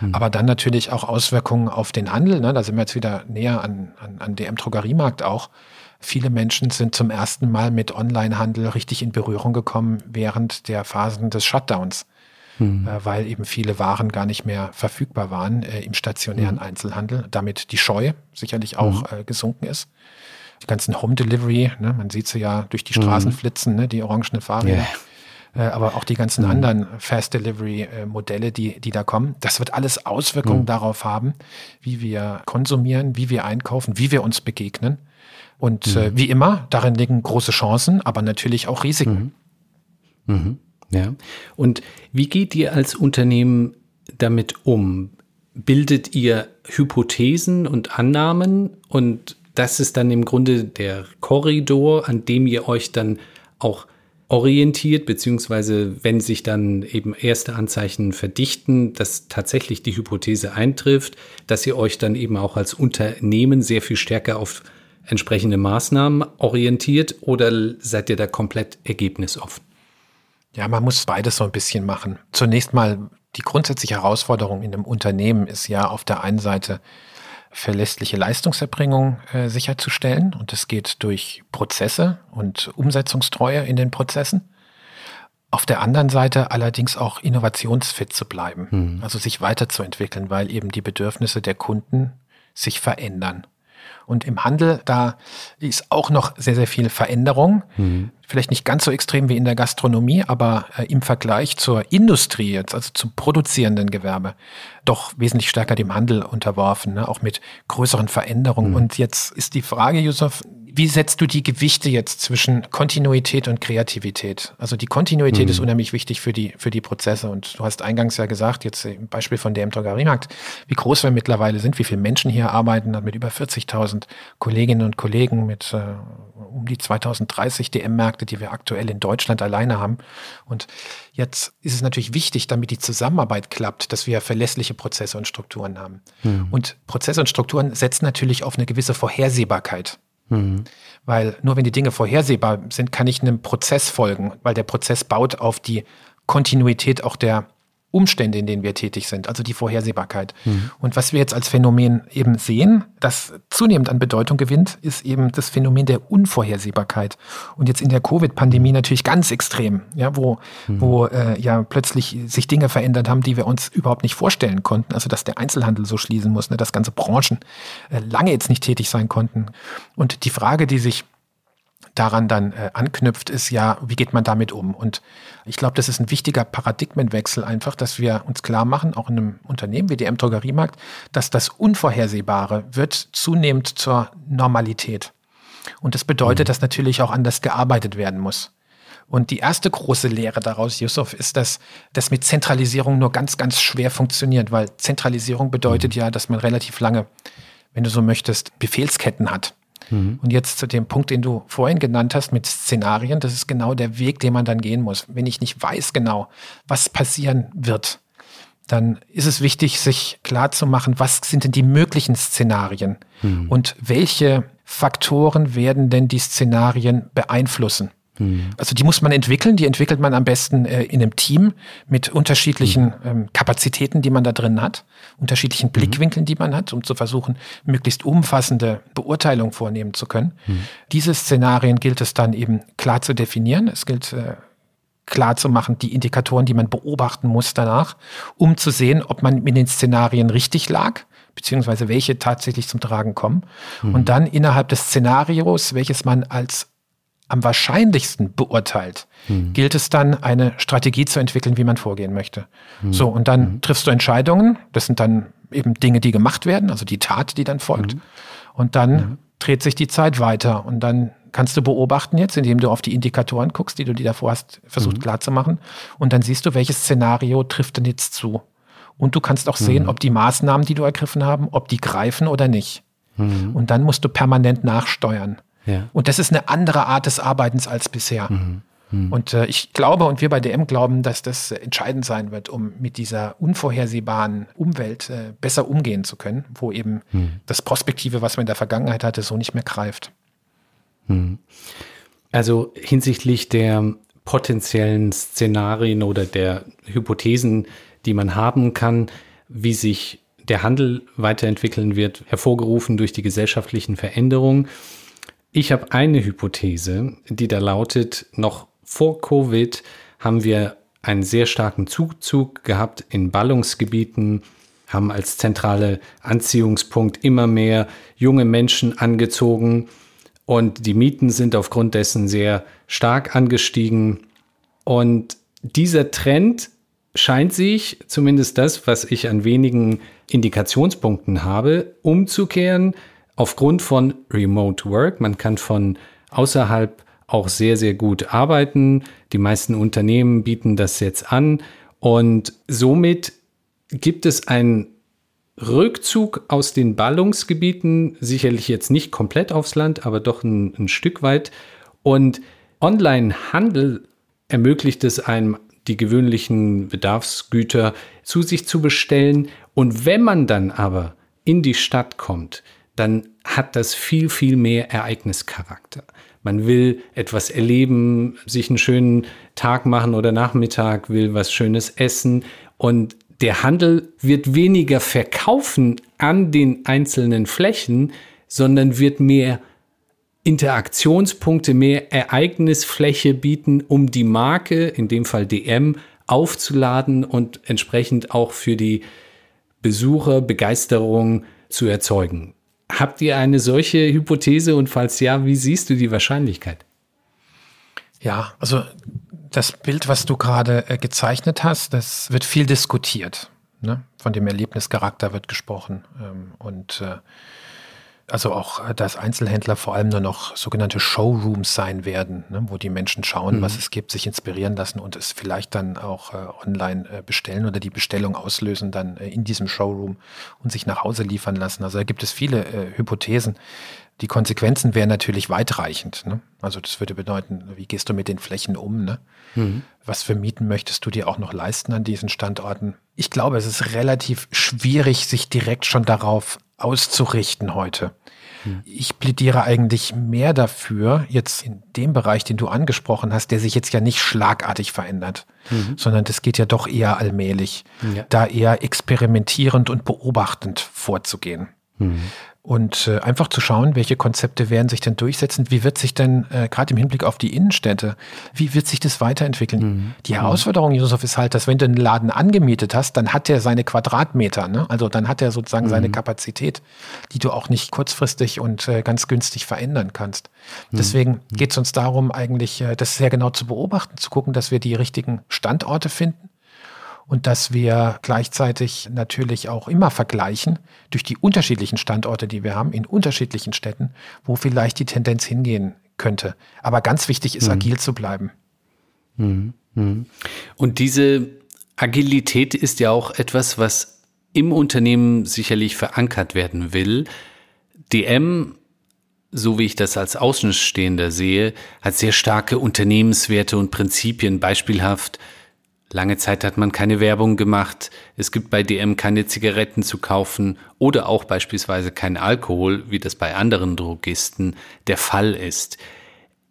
Mhm. Aber dann natürlich auch Auswirkungen auf den Handel. Ne? Da sind wir jetzt wieder näher an, an, an DM Drogeriemarkt auch. Viele Menschen sind zum ersten Mal mit Onlinehandel richtig in Berührung gekommen während der Phasen des Shutdowns mhm. äh, weil eben viele Waren gar nicht mehr verfügbar waren äh, im stationären mhm. Einzelhandel. Damit die Scheu sicherlich auch mhm. äh, gesunken ist. Die ganzen Home Delivery, ne, man sieht sie ja durch die Straßen mhm. flitzen, ne, die orangenen Fahrräder. Yeah. aber auch die ganzen mhm. anderen Fast Delivery äh, Modelle, die, die da kommen, das wird alles Auswirkungen mhm. darauf haben, wie wir konsumieren, wie wir einkaufen, wie wir uns begegnen. Und äh, mhm. wie immer, darin liegen große Chancen, aber natürlich auch Risiken. Ja. Und wie geht ihr als Unternehmen damit um? Bildet ihr Hypothesen und Annahmen und das ist dann im Grunde der Korridor, an dem ihr euch dann auch orientiert, beziehungsweise wenn sich dann eben erste Anzeichen verdichten, dass tatsächlich die Hypothese eintrifft, dass ihr euch dann eben auch als Unternehmen sehr viel stärker auf entsprechende Maßnahmen orientiert oder seid ihr da komplett ergebnisoffen? Ja, man muss beides so ein bisschen machen. Zunächst mal die grundsätzliche Herausforderung in einem Unternehmen ist ja auf der einen Seite verlässliche Leistungserbringung äh, sicherzustellen und das geht durch Prozesse und Umsetzungstreue in den Prozessen. Auf der anderen Seite allerdings auch innovationsfit zu bleiben, mhm. also sich weiterzuentwickeln, weil eben die Bedürfnisse der Kunden sich verändern. Und im Handel, da ist auch noch sehr, sehr viel Veränderung. Mhm. Vielleicht nicht ganz so extrem wie in der Gastronomie, aber äh, im Vergleich zur Industrie jetzt, also zum produzierenden Gewerbe, doch wesentlich stärker dem Handel unterworfen, ne? auch mit größeren Veränderungen. Mhm. Und jetzt ist die Frage, Yusuf, wie setzt du die Gewichte jetzt zwischen Kontinuität und Kreativität? Also die Kontinuität mhm. ist unheimlich wichtig für die, für die Prozesse. Und du hast eingangs ja gesagt, jetzt im Beispiel von DM Drogeriemarkt, wie groß wir mittlerweile sind, wie viele Menschen hier arbeiten, mit über 40.000 Kolleginnen und Kollegen, mit äh, um die 2030 DM-Märkte, die wir aktuell in Deutschland alleine haben. Und jetzt ist es natürlich wichtig, damit die Zusammenarbeit klappt, dass wir verlässliche Prozesse und Strukturen haben. Mhm. Und Prozesse und Strukturen setzen natürlich auf eine gewisse Vorhersehbarkeit. Mhm. Weil nur wenn die Dinge vorhersehbar sind, kann ich einem Prozess folgen, weil der Prozess baut auf die Kontinuität auch der Umstände, in denen wir tätig sind, also die Vorhersehbarkeit. Mhm. Und was wir jetzt als Phänomen eben sehen, das zunehmend an Bedeutung gewinnt, ist eben das Phänomen der Unvorhersehbarkeit. Und jetzt in der Covid-Pandemie natürlich ganz extrem, ja, wo, mhm. wo äh, ja plötzlich sich Dinge verändert haben, die wir uns überhaupt nicht vorstellen konnten. Also dass der Einzelhandel so schließen muss, ne, dass ganze Branchen äh, lange jetzt nicht tätig sein konnten. Und die Frage, die sich daran dann äh, anknüpft, ist ja, wie geht man damit um? Und ich glaube, das ist ein wichtiger Paradigmenwechsel einfach, dass wir uns klar machen, auch in einem Unternehmen wie dem Drogeriemarkt, dass das Unvorhersehbare wird zunehmend zur Normalität. Und das bedeutet, mhm. dass natürlich auch anders gearbeitet werden muss. Und die erste große Lehre daraus, Yusuf, ist, dass das mit Zentralisierung nur ganz, ganz schwer funktioniert, weil Zentralisierung bedeutet mhm. ja, dass man relativ lange, wenn du so möchtest, Befehlsketten hat. Mhm. Und jetzt zu dem Punkt, den du vorhin genannt hast mit Szenarien, das ist genau der Weg, den man dann gehen muss. Wenn ich nicht weiß genau, was passieren wird, dann ist es wichtig, sich klar zu machen, was sind denn die möglichen Szenarien mhm. und welche Faktoren werden denn die Szenarien beeinflussen. Mhm. Also die muss man entwickeln, die entwickelt man am besten äh, in einem Team mit unterschiedlichen mhm. ähm, Kapazitäten, die man da drin hat, unterschiedlichen mhm. Blickwinkeln, die man hat, um zu versuchen, möglichst umfassende Beurteilung vornehmen zu können. Mhm. Diese Szenarien gilt es dann eben klar zu definieren. Es gilt äh, klar zu machen, die Indikatoren, die man beobachten muss danach, um zu sehen, ob man mit den Szenarien richtig lag beziehungsweise welche tatsächlich zum Tragen kommen. Mhm. Und dann innerhalb des Szenarios, welches man als am wahrscheinlichsten beurteilt, mhm. gilt es dann, eine Strategie zu entwickeln, wie man vorgehen möchte. Mhm. So, und dann mhm. triffst du Entscheidungen. Das sind dann eben Dinge, die gemacht werden, also die Tat, die dann folgt. Mhm. Und dann dreht sich die Zeit weiter. Und dann kannst du beobachten jetzt, indem du auf die Indikatoren guckst, die du dir davor hast versucht mhm. klarzumachen. Und dann siehst du, welches Szenario trifft denn jetzt zu. Und du kannst auch sehen, ob die Maßnahmen, die du ergriffen haben, ob die greifen oder nicht. Und dann musst du permanent nachsteuern. Ja. Und das ist eine andere Art des Arbeitens als bisher. Mhm. Mhm. Und äh, ich glaube und wir bei DM glauben, dass das entscheidend sein wird, um mit dieser unvorhersehbaren Umwelt äh, besser umgehen zu können, wo eben mhm. das Prospektive, was man in der Vergangenheit hatte, so nicht mehr greift. Mhm. Also hinsichtlich der potenziellen Szenarien oder der Hypothesen, die man haben kann, wie sich der Handel weiterentwickeln wird, hervorgerufen durch die gesellschaftlichen Veränderungen ich habe eine Hypothese, die da lautet, noch vor Covid haben wir einen sehr starken Zuzug gehabt in Ballungsgebieten, haben als zentrale Anziehungspunkt immer mehr junge Menschen angezogen und die Mieten sind aufgrund dessen sehr stark angestiegen. Und dieser Trend scheint sich, zumindest das, was ich an wenigen Indikationspunkten habe, umzukehren aufgrund von Remote Work. Man kann von außerhalb auch sehr, sehr gut arbeiten. Die meisten Unternehmen bieten das jetzt an und somit gibt es einen Rückzug aus den Ballungsgebieten, sicherlich jetzt nicht komplett aufs Land, aber doch ein, ein Stück weit. Und Online-Handel ermöglicht es einem, die gewöhnlichen Bedarfsgüter zu sich zu bestellen. Und wenn man dann aber in die Stadt kommt, dann hat das viel, viel mehr Ereignischarakter. Man will etwas erleben, sich einen schönen Tag machen oder Nachmittag, will was Schönes essen. Und der Handel wird weniger verkaufen an den einzelnen Flächen, sondern wird mehr Interaktionspunkte, mehr Ereignisfläche bieten, um die Marke, in dem Fall DM, aufzuladen und entsprechend auch für die Besucher Begeisterung zu erzeugen. Habt ihr eine solche Hypothese und falls ja, wie siehst du die Wahrscheinlichkeit? Ja, also das Bild, was du gerade äh, gezeichnet hast, das wird viel diskutiert. Ne? Von dem Erlebnischarakter wird gesprochen. Ähm, und äh, also auch, äh, dass Einzelhändler vor allem nur noch sogenannte Showrooms sein werden, ne, wo die Menschen schauen, mhm. was es gibt, sich inspirieren lassen und es vielleicht dann auch äh, online äh, bestellen oder die Bestellung auslösen dann äh, in diesem Showroom und sich nach Hause liefern lassen. Also da gibt es viele äh, Hypothesen. Die Konsequenzen wären natürlich weitreichend. Ne? Also das würde bedeuten, wie gehst du mit den Flächen um? Ne? Mhm. Was für Mieten möchtest du dir auch noch leisten an diesen Standorten? Ich glaube, es ist relativ schwierig, sich direkt schon darauf auszurichten heute. Hm. Ich plädiere eigentlich mehr dafür, jetzt in dem Bereich, den du angesprochen hast, der sich jetzt ja nicht schlagartig verändert, mhm. sondern das geht ja doch eher allmählich, ja. da eher experimentierend und beobachtend vorzugehen. Mhm und äh, einfach zu schauen, welche Konzepte werden sich denn durchsetzen, wie wird sich denn äh, gerade im Hinblick auf die Innenstädte, wie wird sich das weiterentwickeln? Mhm. Die Herausforderung, Josef, ist halt, dass wenn du einen Laden angemietet hast, dann hat er seine Quadratmeter, ne? also dann hat er sozusagen mhm. seine Kapazität, die du auch nicht kurzfristig und äh, ganz günstig verändern kannst. Mhm. Deswegen mhm. geht es uns darum, eigentlich äh, das sehr genau zu beobachten, zu gucken, dass wir die richtigen Standorte finden und dass wir gleichzeitig natürlich auch immer vergleichen durch die unterschiedlichen Standorte, die wir haben in unterschiedlichen Städten, wo vielleicht die Tendenz hingehen könnte. Aber ganz wichtig ist, mhm. agil zu bleiben. Mhm. mhm. Und diese Agilität ist ja auch etwas, was im Unternehmen sicherlich verankert werden will. DM so wie ich das als Außenstehender sehe, hat sehr starke Unternehmenswerte und Prinzipien, beispielhaft Lange Zeit hat man keine Werbung gemacht. Es gibt bei DM keine Zigaretten zu kaufen oder auch beispielsweise kein Alkohol, wie das bei anderen Drogisten der Fall ist.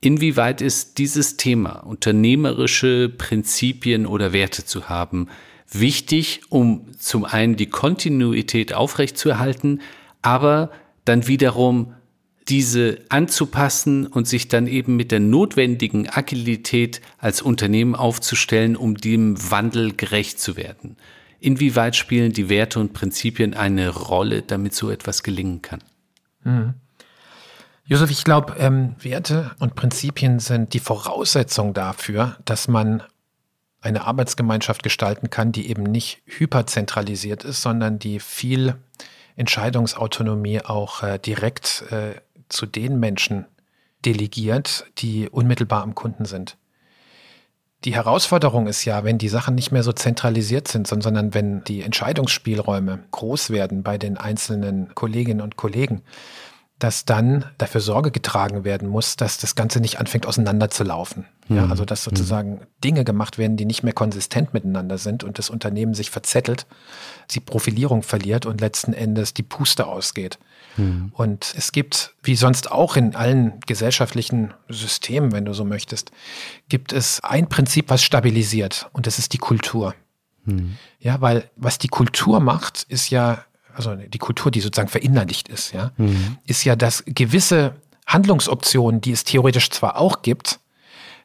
Inwieweit ist dieses Thema, unternehmerische Prinzipien oder Werte zu haben, wichtig, um zum einen die Kontinuität aufrechtzuerhalten, aber dann wiederum diese anzupassen und sich dann eben mit der notwendigen Agilität als Unternehmen aufzustellen, um dem Wandel gerecht zu werden. Inwieweit spielen die Werte und Prinzipien eine Rolle, damit so etwas gelingen kann? Mhm. Josef, ich glaube, ähm, Werte und Prinzipien sind die Voraussetzung dafür, dass man eine Arbeitsgemeinschaft gestalten kann, die eben nicht hyperzentralisiert ist, sondern die viel Entscheidungsautonomie auch äh, direkt äh, zu den Menschen delegiert, die unmittelbar am Kunden sind. Die Herausforderung ist ja, wenn die Sachen nicht mehr so zentralisiert sind, sondern wenn die Entscheidungsspielräume groß werden bei den einzelnen Kolleginnen und Kollegen, dass dann dafür Sorge getragen werden muss, dass das Ganze nicht anfängt auseinanderzulaufen. Mhm. Ja, also dass sozusagen mhm. Dinge gemacht werden, die nicht mehr konsistent miteinander sind und das Unternehmen sich verzettelt, die Profilierung verliert und letzten Endes die Puste ausgeht. Mhm. Und es gibt, wie sonst auch in allen gesellschaftlichen Systemen, wenn du so möchtest, gibt es ein Prinzip, was stabilisiert und das ist die Kultur. Mhm. Ja, weil was die Kultur macht, ist ja also die Kultur, die sozusagen verinnerlicht ist, ja, mhm. ist ja, dass gewisse Handlungsoptionen, die es theoretisch zwar auch gibt,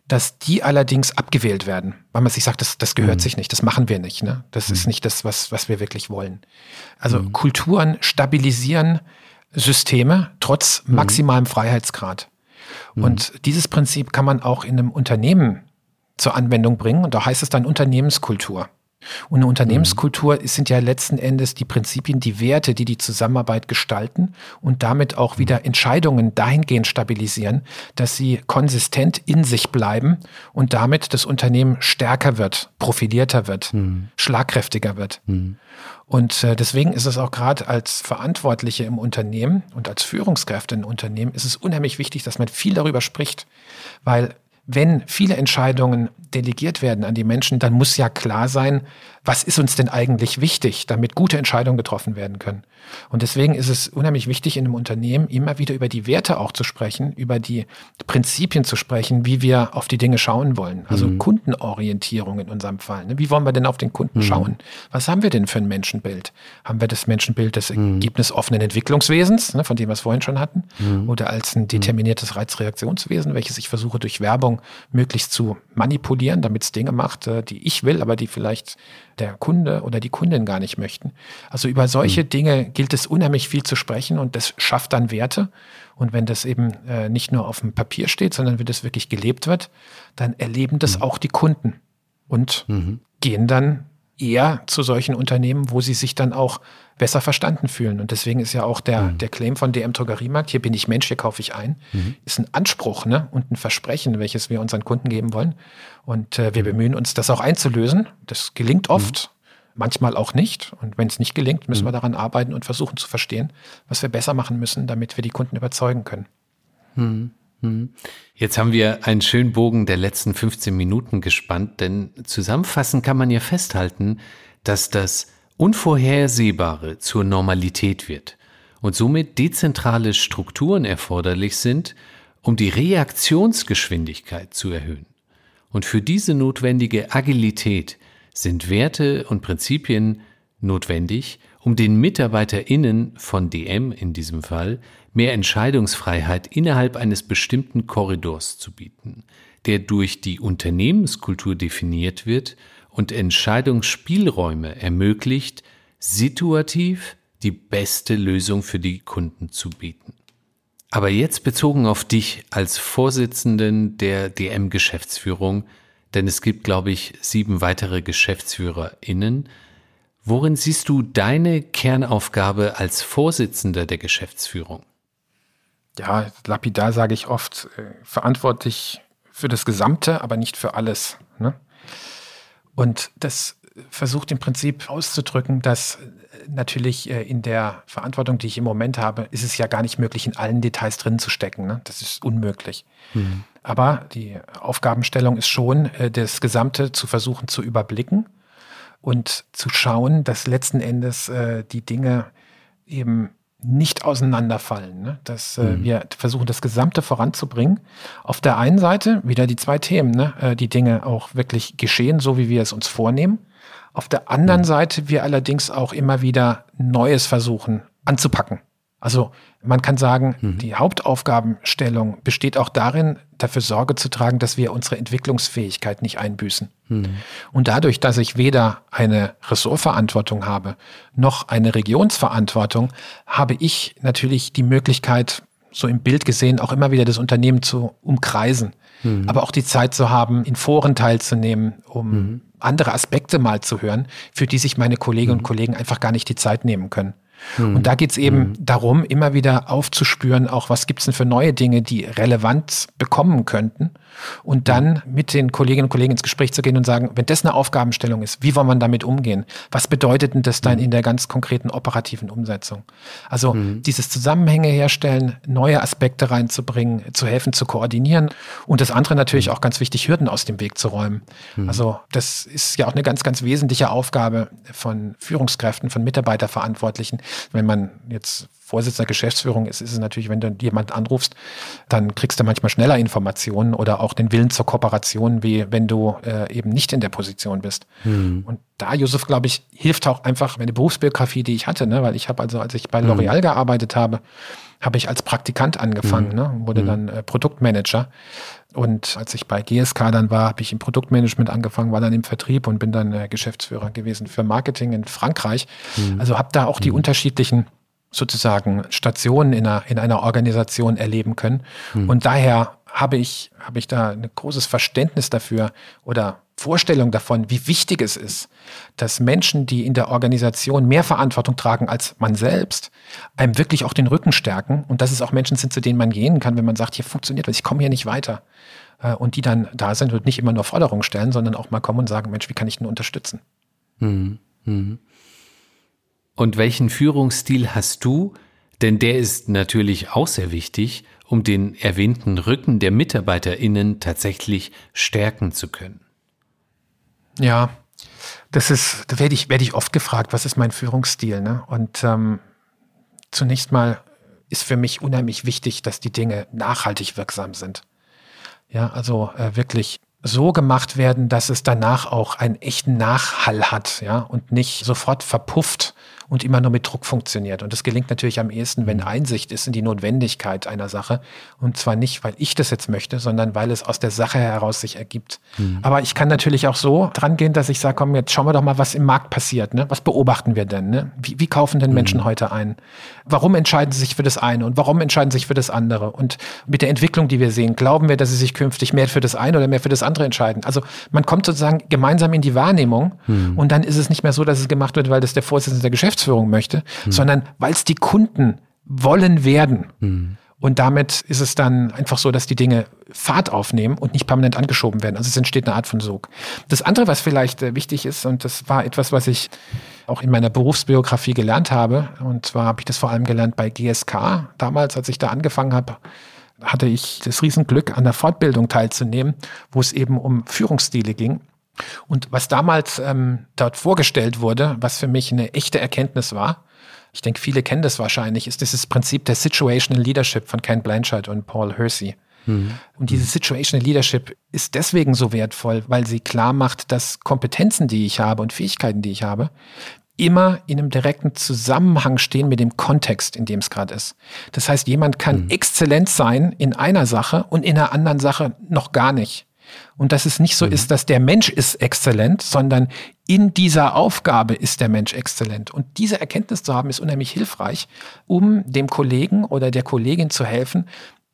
dass die allerdings abgewählt werden, weil man sich sagt, das, das gehört mhm. sich nicht, das machen wir nicht, ne? Das mhm. ist nicht das, was, was wir wirklich wollen. Also mhm. Kulturen stabilisieren Systeme trotz maximalem Freiheitsgrad. Mhm. Und dieses Prinzip kann man auch in einem Unternehmen zur Anwendung bringen. Und da heißt es dann Unternehmenskultur. Und eine Unternehmenskultur mhm. sind ja letzten Endes die Prinzipien, die Werte, die die Zusammenarbeit gestalten und damit auch wieder Entscheidungen dahingehend stabilisieren, dass sie konsistent in sich bleiben und damit das Unternehmen stärker wird, profilierter wird, mhm. schlagkräftiger wird. Mhm. Und äh, deswegen ist es auch gerade als Verantwortliche im Unternehmen und als Führungskräfte im Unternehmen ist es unheimlich wichtig, dass man viel darüber spricht, weil wenn viele Entscheidungen delegiert werden an die Menschen, dann muss ja klar sein, was ist uns denn eigentlich wichtig, damit gute Entscheidungen getroffen werden können. Und deswegen ist es unheimlich wichtig, in einem Unternehmen immer wieder über die Werte auch zu sprechen, über die Prinzipien zu sprechen, wie wir auf die Dinge schauen wollen. Also mhm. Kundenorientierung in unserem Fall. Ne? Wie wollen wir denn auf den Kunden mhm. schauen? Was haben wir denn für ein Menschenbild? Haben wir das Menschenbild des mhm. ergebnisoffenen Entwicklungswesens, ne, von dem wir es vorhin schon hatten, mhm. oder als ein mhm. determiniertes Reizreaktionswesen, welches ich versuche durch Werbung möglichst zu manipulieren, damit es Dinge macht, äh, die ich will, aber die vielleicht der Kunde oder die Kundin gar nicht möchten. Also über solche mhm. Dinge gilt es unheimlich viel zu sprechen und das schafft dann Werte. Und wenn das eben äh, nicht nur auf dem Papier steht, sondern wenn das wirklich gelebt wird, dann erleben das mhm. auch die Kunden und mhm. gehen dann eher zu solchen Unternehmen, wo sie sich dann auch besser verstanden fühlen. Und deswegen ist ja auch der, mhm. der Claim von DM Drogeriemarkt, hier bin ich Mensch, hier kaufe ich ein, mhm. ist ein Anspruch ne? und ein Versprechen, welches wir unseren Kunden geben wollen. Und äh, wir mhm. bemühen uns, das auch einzulösen. Das gelingt oft, mhm. manchmal auch nicht. Und wenn es nicht gelingt, müssen mhm. wir daran arbeiten und versuchen zu verstehen, was wir besser machen müssen, damit wir die Kunden überzeugen können. Mhm. Jetzt haben wir einen schönen Bogen der letzten 15 Minuten gespannt, denn zusammenfassend kann man ja festhalten, dass das Unvorhersehbare zur Normalität wird und somit dezentrale Strukturen erforderlich sind, um die Reaktionsgeschwindigkeit zu erhöhen. Und für diese notwendige Agilität sind Werte und Prinzipien notwendig, um den MitarbeiterInnen von DM in diesem Fall mehr Entscheidungsfreiheit innerhalb eines bestimmten Korridors zu bieten, der durch die Unternehmenskultur definiert wird und Entscheidungsspielräume ermöglicht, situativ die beste Lösung für die Kunden zu bieten. Aber jetzt bezogen auf dich als Vorsitzenden der DM-Geschäftsführung, denn es gibt, glaube ich, sieben weitere GeschäftsführerInnen. Worin siehst du deine Kernaufgabe als Vorsitzender der Geschäftsführung? ja, lapidar sage ich oft, äh, verantwortlich für das Gesamte, aber nicht für alles. Ne? Und das versucht im Prinzip auszudrücken, dass natürlich äh, in der Verantwortung, die ich im Moment habe, ist es ja gar nicht möglich, in allen Details drin zu stecken. Ne? Das ist unmöglich. Mhm. Aber die Aufgabenstellung ist schon, äh, das Gesamte zu versuchen zu überblicken und zu schauen, dass letzten Endes äh, die Dinge eben nicht auseinanderfallen. Ne? Dass mhm. wir versuchen, das Gesamte voranzubringen. Auf der einen Seite wieder die zwei Themen, ne? die Dinge auch wirklich geschehen, so wie wir es uns vornehmen. Auf der anderen. Seite wir allerdings auch immer wieder Neues versuchen anzupacken. Also man kann sagen, mhm. die Hauptaufgabenstellung besteht auch darin, dafür Sorge zu tragen, dass wir unsere Entwicklungsfähigkeit nicht einbüßen. Mhm. Und dadurch, dass ich weder eine Ressortverantwortung habe, noch eine Regionsverantwortung, habe ich natürlich die Möglichkeit, so im Bild gesehen, auch immer wieder das Unternehmen zu umkreisen. Mhm. Aber auch die Zeit zu haben, in Foren teilzunehmen, um mhm. Andere Aspekte mal zu hören, für die sich meine Kolleginnen und mhm. Kollegen einfach gar nicht die Zeit nehmen können. Mhm. Und da geht es eben mhm. darum, immer wieder aufzuspüren, auch was gibt es denn für neue Dinge, die Relevanz bekommen könnten. Und dann mit den Kolleginnen und Kollegen ins Gespräch zu gehen und sagen, wenn das eine Aufgabenstellung ist, wie wollen wir damit umgehen? Was bedeutet denn das dann mhm. in der ganz konkreten operativen Umsetzung? Also mhm. dieses Zusammenhänge herstellen, neue Aspekte reinzubringen, zu helfen, zu koordinieren und das andere natürlich mhm. auch ganz wichtig, Hürden aus dem Weg zu räumen. Mhm. Also das ist ja auch eine ganz, ganz wesentliche Aufgabe von Führungskräften, von Mitarbeiterverantwortlichen, wenn man jetzt Vorsitzender Geschäftsführung ist, ist es natürlich, wenn du jemanden anrufst, dann kriegst du manchmal schneller Informationen oder auch den Willen zur Kooperation, wie wenn du äh, eben nicht in der Position bist. Mhm. Und da, Josef, glaube ich, hilft auch einfach meine Berufsbiografie, die ich hatte, ne? weil ich habe also, als ich bei mhm. L'Oreal gearbeitet habe, habe ich als Praktikant angefangen, mhm. ne? wurde mhm. dann äh, Produktmanager. Und als ich bei GSK dann war, habe ich im Produktmanagement angefangen, war dann im Vertrieb und bin dann äh, Geschäftsführer gewesen für Marketing in Frankreich. Mhm. Also habe da auch die mhm. unterschiedlichen sozusagen Stationen in einer, in einer Organisation erleben können. Mhm. Und daher habe ich, habe ich da ein großes Verständnis dafür oder Vorstellung davon, wie wichtig es ist, dass Menschen, die in der Organisation mehr Verantwortung tragen als man selbst, einem wirklich auch den Rücken stärken und dass es auch Menschen sind, zu denen man gehen kann, wenn man sagt, hier funktioniert was, ich komme hier nicht weiter. Äh, und die dann da sind und nicht immer nur Forderungen stellen, sondern auch mal kommen und sagen, Mensch, wie kann ich denn unterstützen? Mhm. Mhm. Und welchen Führungsstil hast du? Denn der ist natürlich auch sehr wichtig, um den erwähnten Rücken der MitarbeiterInnen tatsächlich stärken zu können. Ja, das ist, da werde ich, werde ich oft gefragt, was ist mein Führungsstil? Ne? Und ähm, zunächst mal ist für mich unheimlich wichtig, dass die Dinge nachhaltig wirksam sind. Ja, also äh, wirklich so gemacht werden, dass es danach auch einen echten Nachhall hat, ja, und nicht sofort verpufft und immer nur mit Druck funktioniert. Und das gelingt natürlich am ehesten, wenn mhm. Einsicht ist in die Notwendigkeit einer Sache. Und zwar nicht, weil ich das jetzt möchte, sondern weil es aus der Sache heraus sich ergibt. Mhm. Aber ich kann natürlich auch so dran gehen, dass ich sage, komm, jetzt schauen wir doch mal, was im Markt passiert. Ne? Was beobachten wir denn? Ne? Wie, wie kaufen denn Menschen mhm. heute ein? Warum entscheiden sie sich für das eine und warum entscheiden sie sich für das andere? Und mit der Entwicklung, die wir sehen, glauben wir, dass sie sich künftig mehr für das eine oder mehr für das andere entscheiden? Also man kommt sozusagen gemeinsam in die Wahrnehmung mhm. und dann ist es nicht mehr so, dass es gemacht wird, weil das der Vorsitzende der Geschäftsführung Geschäftsführung möchte, mhm. sondern weil es die Kunden wollen werden. Mhm. Und damit ist es dann einfach so, dass die Dinge Fahrt aufnehmen und nicht permanent angeschoben werden. Also es entsteht eine Art von Sog. Das andere, was vielleicht äh, wichtig ist, und das war etwas, was ich auch in meiner Berufsbiografie gelernt habe, und zwar habe ich das vor allem gelernt bei GSK. Damals, als ich da angefangen habe, hatte ich das Riesenglück, an der Fortbildung teilzunehmen, wo es eben um Führungsstile ging. Und was damals ähm, dort vorgestellt wurde, was für mich eine echte Erkenntnis war, ich denke, viele kennen das wahrscheinlich, ist dieses Prinzip der Situational Leadership von Ken Blanchard und Paul Hersey. Mhm. Und dieses Situational Leadership ist deswegen so wertvoll, weil sie klar macht, dass Kompetenzen, die ich habe und Fähigkeiten, die ich habe, immer in einem direkten Zusammenhang stehen mit dem Kontext, in dem es gerade ist. Das heißt, jemand kann mhm. exzellent sein in einer Sache und in einer anderen Sache noch gar nicht. Und dass es nicht so mhm. ist, dass der Mensch ist exzellent, sondern in dieser Aufgabe ist der Mensch exzellent. Und diese Erkenntnis zu haben, ist unheimlich hilfreich, um dem Kollegen oder der Kollegin zu helfen,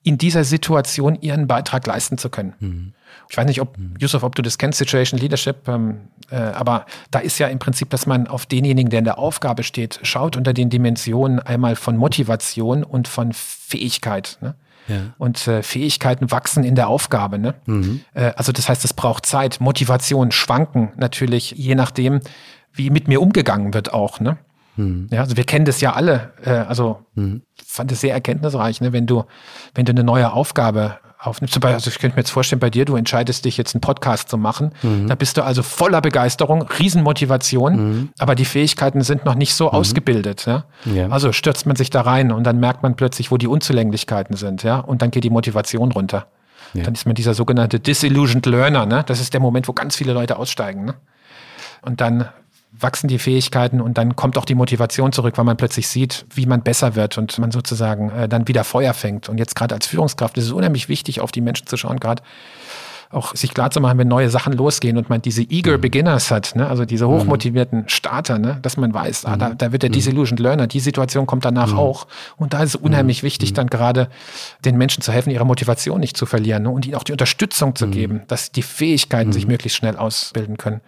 in dieser Situation ihren Beitrag leisten zu können. Mhm. Ich weiß nicht, ob, mhm. Yusuf, ob du das kennst, Situation Leadership, ähm, äh, aber da ist ja im Prinzip, dass man auf denjenigen, der in der Aufgabe steht, schaut unter den Dimensionen einmal von Motivation und von Fähigkeit. Ne? Ja. Und äh, Fähigkeiten wachsen in der Aufgabe. Ne? Mhm. Äh, also das heißt, es braucht Zeit, Motivation, Schwanken natürlich, je nachdem, wie mit mir umgegangen wird auch. Ne? Mhm. Ja, also wir kennen das ja alle. Äh, also mhm. fand es sehr erkenntnisreich, ne? wenn du, wenn du eine neue Aufgabe aufnimmst. Also ich könnte mir jetzt vorstellen, bei dir, du entscheidest dich jetzt einen Podcast zu machen. Mhm. Da bist du also voller Begeisterung, Riesenmotivation, mhm. aber die Fähigkeiten sind noch nicht so mhm. ausgebildet. Ja? ja? Also stürzt man sich da rein und dann merkt man plötzlich, wo die Unzulänglichkeiten sind, ja, und dann geht die Motivation runter. Ja. Dann ist man dieser sogenannte Disillusioned Learner, ne? Das ist der Moment, wo ganz viele Leute aussteigen, ne? Und dann wachsen die Fähigkeiten und dann kommt auch die Motivation zurück, weil man plötzlich sieht, wie man besser wird und man sozusagen äh, dann wieder Feuer fängt. Und jetzt gerade als Führungskraft ist es unheimlich wichtig, auf die Menschen zu schauen, gerade auch sich klar zu machen, wenn neue Sachen losgehen und man diese eager mhm. Beginners hat, ne? also diese mhm. hochmotivierten Starter, ne? dass man weiß, ah, da, mhm. da wird der mhm. Disillusioned Learner, die Situation kommt danach auch. Und da ist es unheimlich wichtig, dann gerade den Menschen zu helfen, ihre Motivation nicht zu verlieren ne? und ihnen auch die Unterstützung zu geben, dass die Fähigkeiten sich möglichst schnell ausbilden können.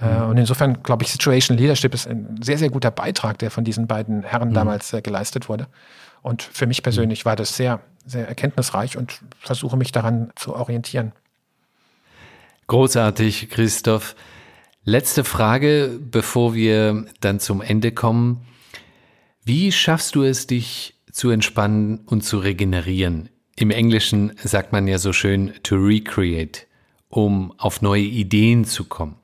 Äh, und insofern glaube ich, Situation Leadership ist ein sehr, sehr guter Beitrag, der von diesen beiden Herren damals äh, geleistet wurde. Und für mich persönlich war das sehr, sehr erkenntnisreich und versuche mich daran zu orientieren. Großartig, Christoph. Letzte Frage, bevor wir dann zum Ende kommen. Wie schaffst du es, dich zu entspannen und zu regenerieren? Im Englischen sagt man ja so schön to recreate, um auf neue Ideen zu kommen.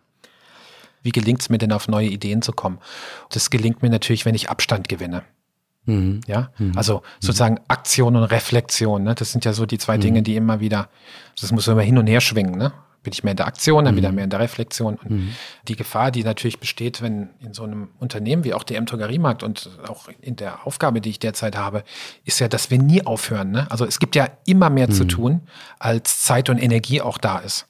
Wie gelingt es mir denn, auf neue Ideen zu kommen? Das gelingt mir natürlich, wenn ich Abstand gewinne. Mhm. Ja, mhm. also sozusagen Aktion und Reflexion. Ne? Das sind ja so die zwei mhm. Dinge, die immer wieder, das muss immer hin und her schwingen. Ne? Bin ich mehr in der Aktion, dann mhm. wieder mehr in der Reflexion. Und mhm. die Gefahr, die natürlich besteht, wenn in so einem Unternehmen wie auch der M-Drogeriemarkt und auch in der Aufgabe, die ich derzeit habe, ist ja, dass wir nie aufhören. Ne? Also es gibt ja immer mehr mhm. zu tun, als Zeit und Energie auch da ist.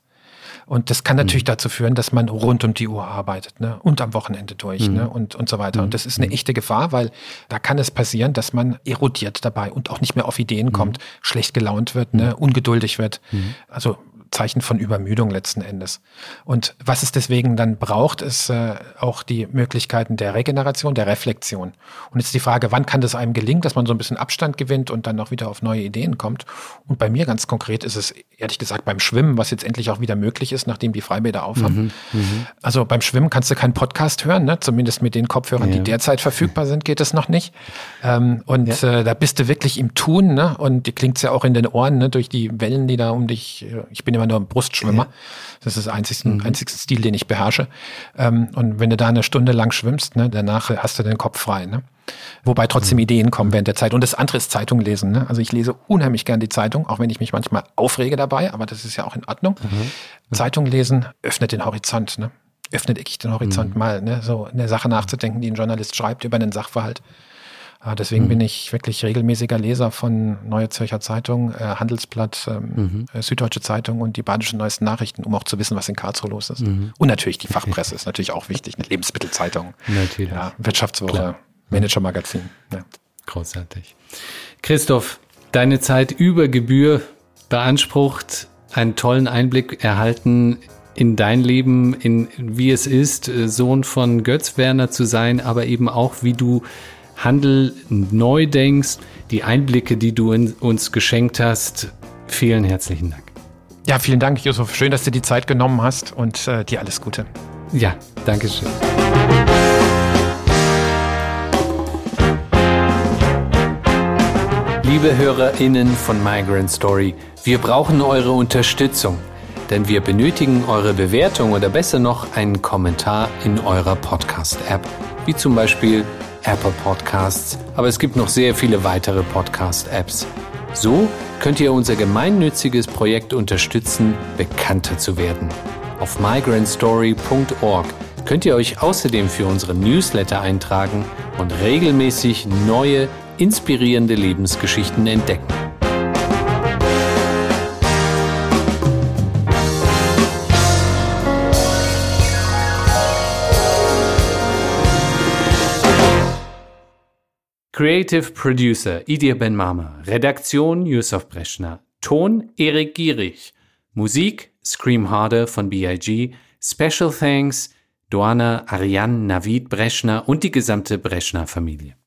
Und das kann natürlich mhm. dazu führen, dass man rund um die Uhr arbeitet ne? und am Wochenende durch mhm. ne? und, und so weiter. Und das ist eine mhm. echte Gefahr, weil da kann es passieren, dass man erodiert dabei und auch nicht mehr auf Ideen kommt, schlecht gelaunt wird, ne? ungeduldig wird. Also Zeichen von Übermüdung letzten Endes. Und was es deswegen dann braucht, ist äh, auch die Möglichkeiten der Regeneration, der Reflexion. Und jetzt die Frage, wann kann das einem gelingen, dass man so ein bisschen Abstand gewinnt und dann auch wieder auf neue Ideen kommt. Und bei mir ganz konkret ist es ehrlich gesagt beim Schwimmen, was jetzt endlich auch wieder möglich ist, nachdem die Freibäder aufhaben. Mhm, mhm. also beim Schwimmen kannst du keinen Podcast hören, ne? zumindest mit den Kopfhörern, ja. die derzeit verfügbar sind, geht es noch nicht. Ähm, und ja. äh, da bist du wirklich im Tun ne? und die klingt ja auch in den Ohren ne? durch die Wellen, die da um dich, äh, ich bin immer nur Brustschwimmer. Ja. Das ist der einzigste, mhm. einzigste Stil, den ich beherrsche. Ähm, und wenn du da eine Stunde lang schwimmst, ne, danach hast du den Kopf frei. Ne? Wobei trotzdem mhm. Ideen kommen während der Zeit. Und das andere ist Zeitung lesen. Ne? Also ich lese unheimlich gern die Zeitung, auch wenn ich mich manchmal aufrege dabei, aber das ist ja auch in Ordnung. Mhm. Zeitung lesen öffnet den Horizont. Ne? Öffnet wirklich den Horizont mhm. mal, ne? so eine Sache nachzudenken, die ein Journalist schreibt über einen Sachverhalt. Ah, deswegen mhm. bin ich wirklich regelmäßiger Leser von Neue Zürcher Zeitung, äh, Handelsblatt, ähm, mhm. Äh, Süddeutsche Zeitung und die badischen neuesten Nachrichten, um auch zu wissen, was in Karlsruhe los ist. Mhm. Und natürlich die Fachpresse ist natürlich auch wichtig, eine Lebensmittelzeitung, natürlich. Ja, Wirtschaftswoche, Klar. Managermagazin. Ja. Großartig. Christoph, deine Zeit über Gebühr beansprucht, einen tollen Einblick erhalten in dein Leben, in wie es ist, äh, Sohn von Götz Werner zu sein, aber eben auch, wie du Handel neu denkst, die Einblicke, die du uns geschenkt hast. Vielen herzlichen Dank. Ja, vielen Dank, Josef. Schön, dass du die Zeit genommen hast und äh, dir alles Gute. Ja, danke schön. Liebe HörerInnen von Migrant Story, wir brauchen eure Unterstützung, denn wir benötigen eure Bewertung oder besser noch einen Kommentar in eurer Podcast-App, wie zum Beispiel Apple Podcasts, aber es gibt noch sehr viele weitere Podcast-Apps. So könnt ihr unser gemeinnütziges Projekt unterstützen, bekannter zu werden. Auf migrantstory.org könnt ihr euch außerdem für unsere Newsletter eintragen und regelmäßig neue, inspirierende Lebensgeschichten entdecken. Creative Producer Idir Ben Mama, Redaktion Yusuf Breschner, Ton Erik Gierig, Musik Scream Harder von BIG, Special Thanks Doana Ariane Navid Breschner und die gesamte Breschner Familie.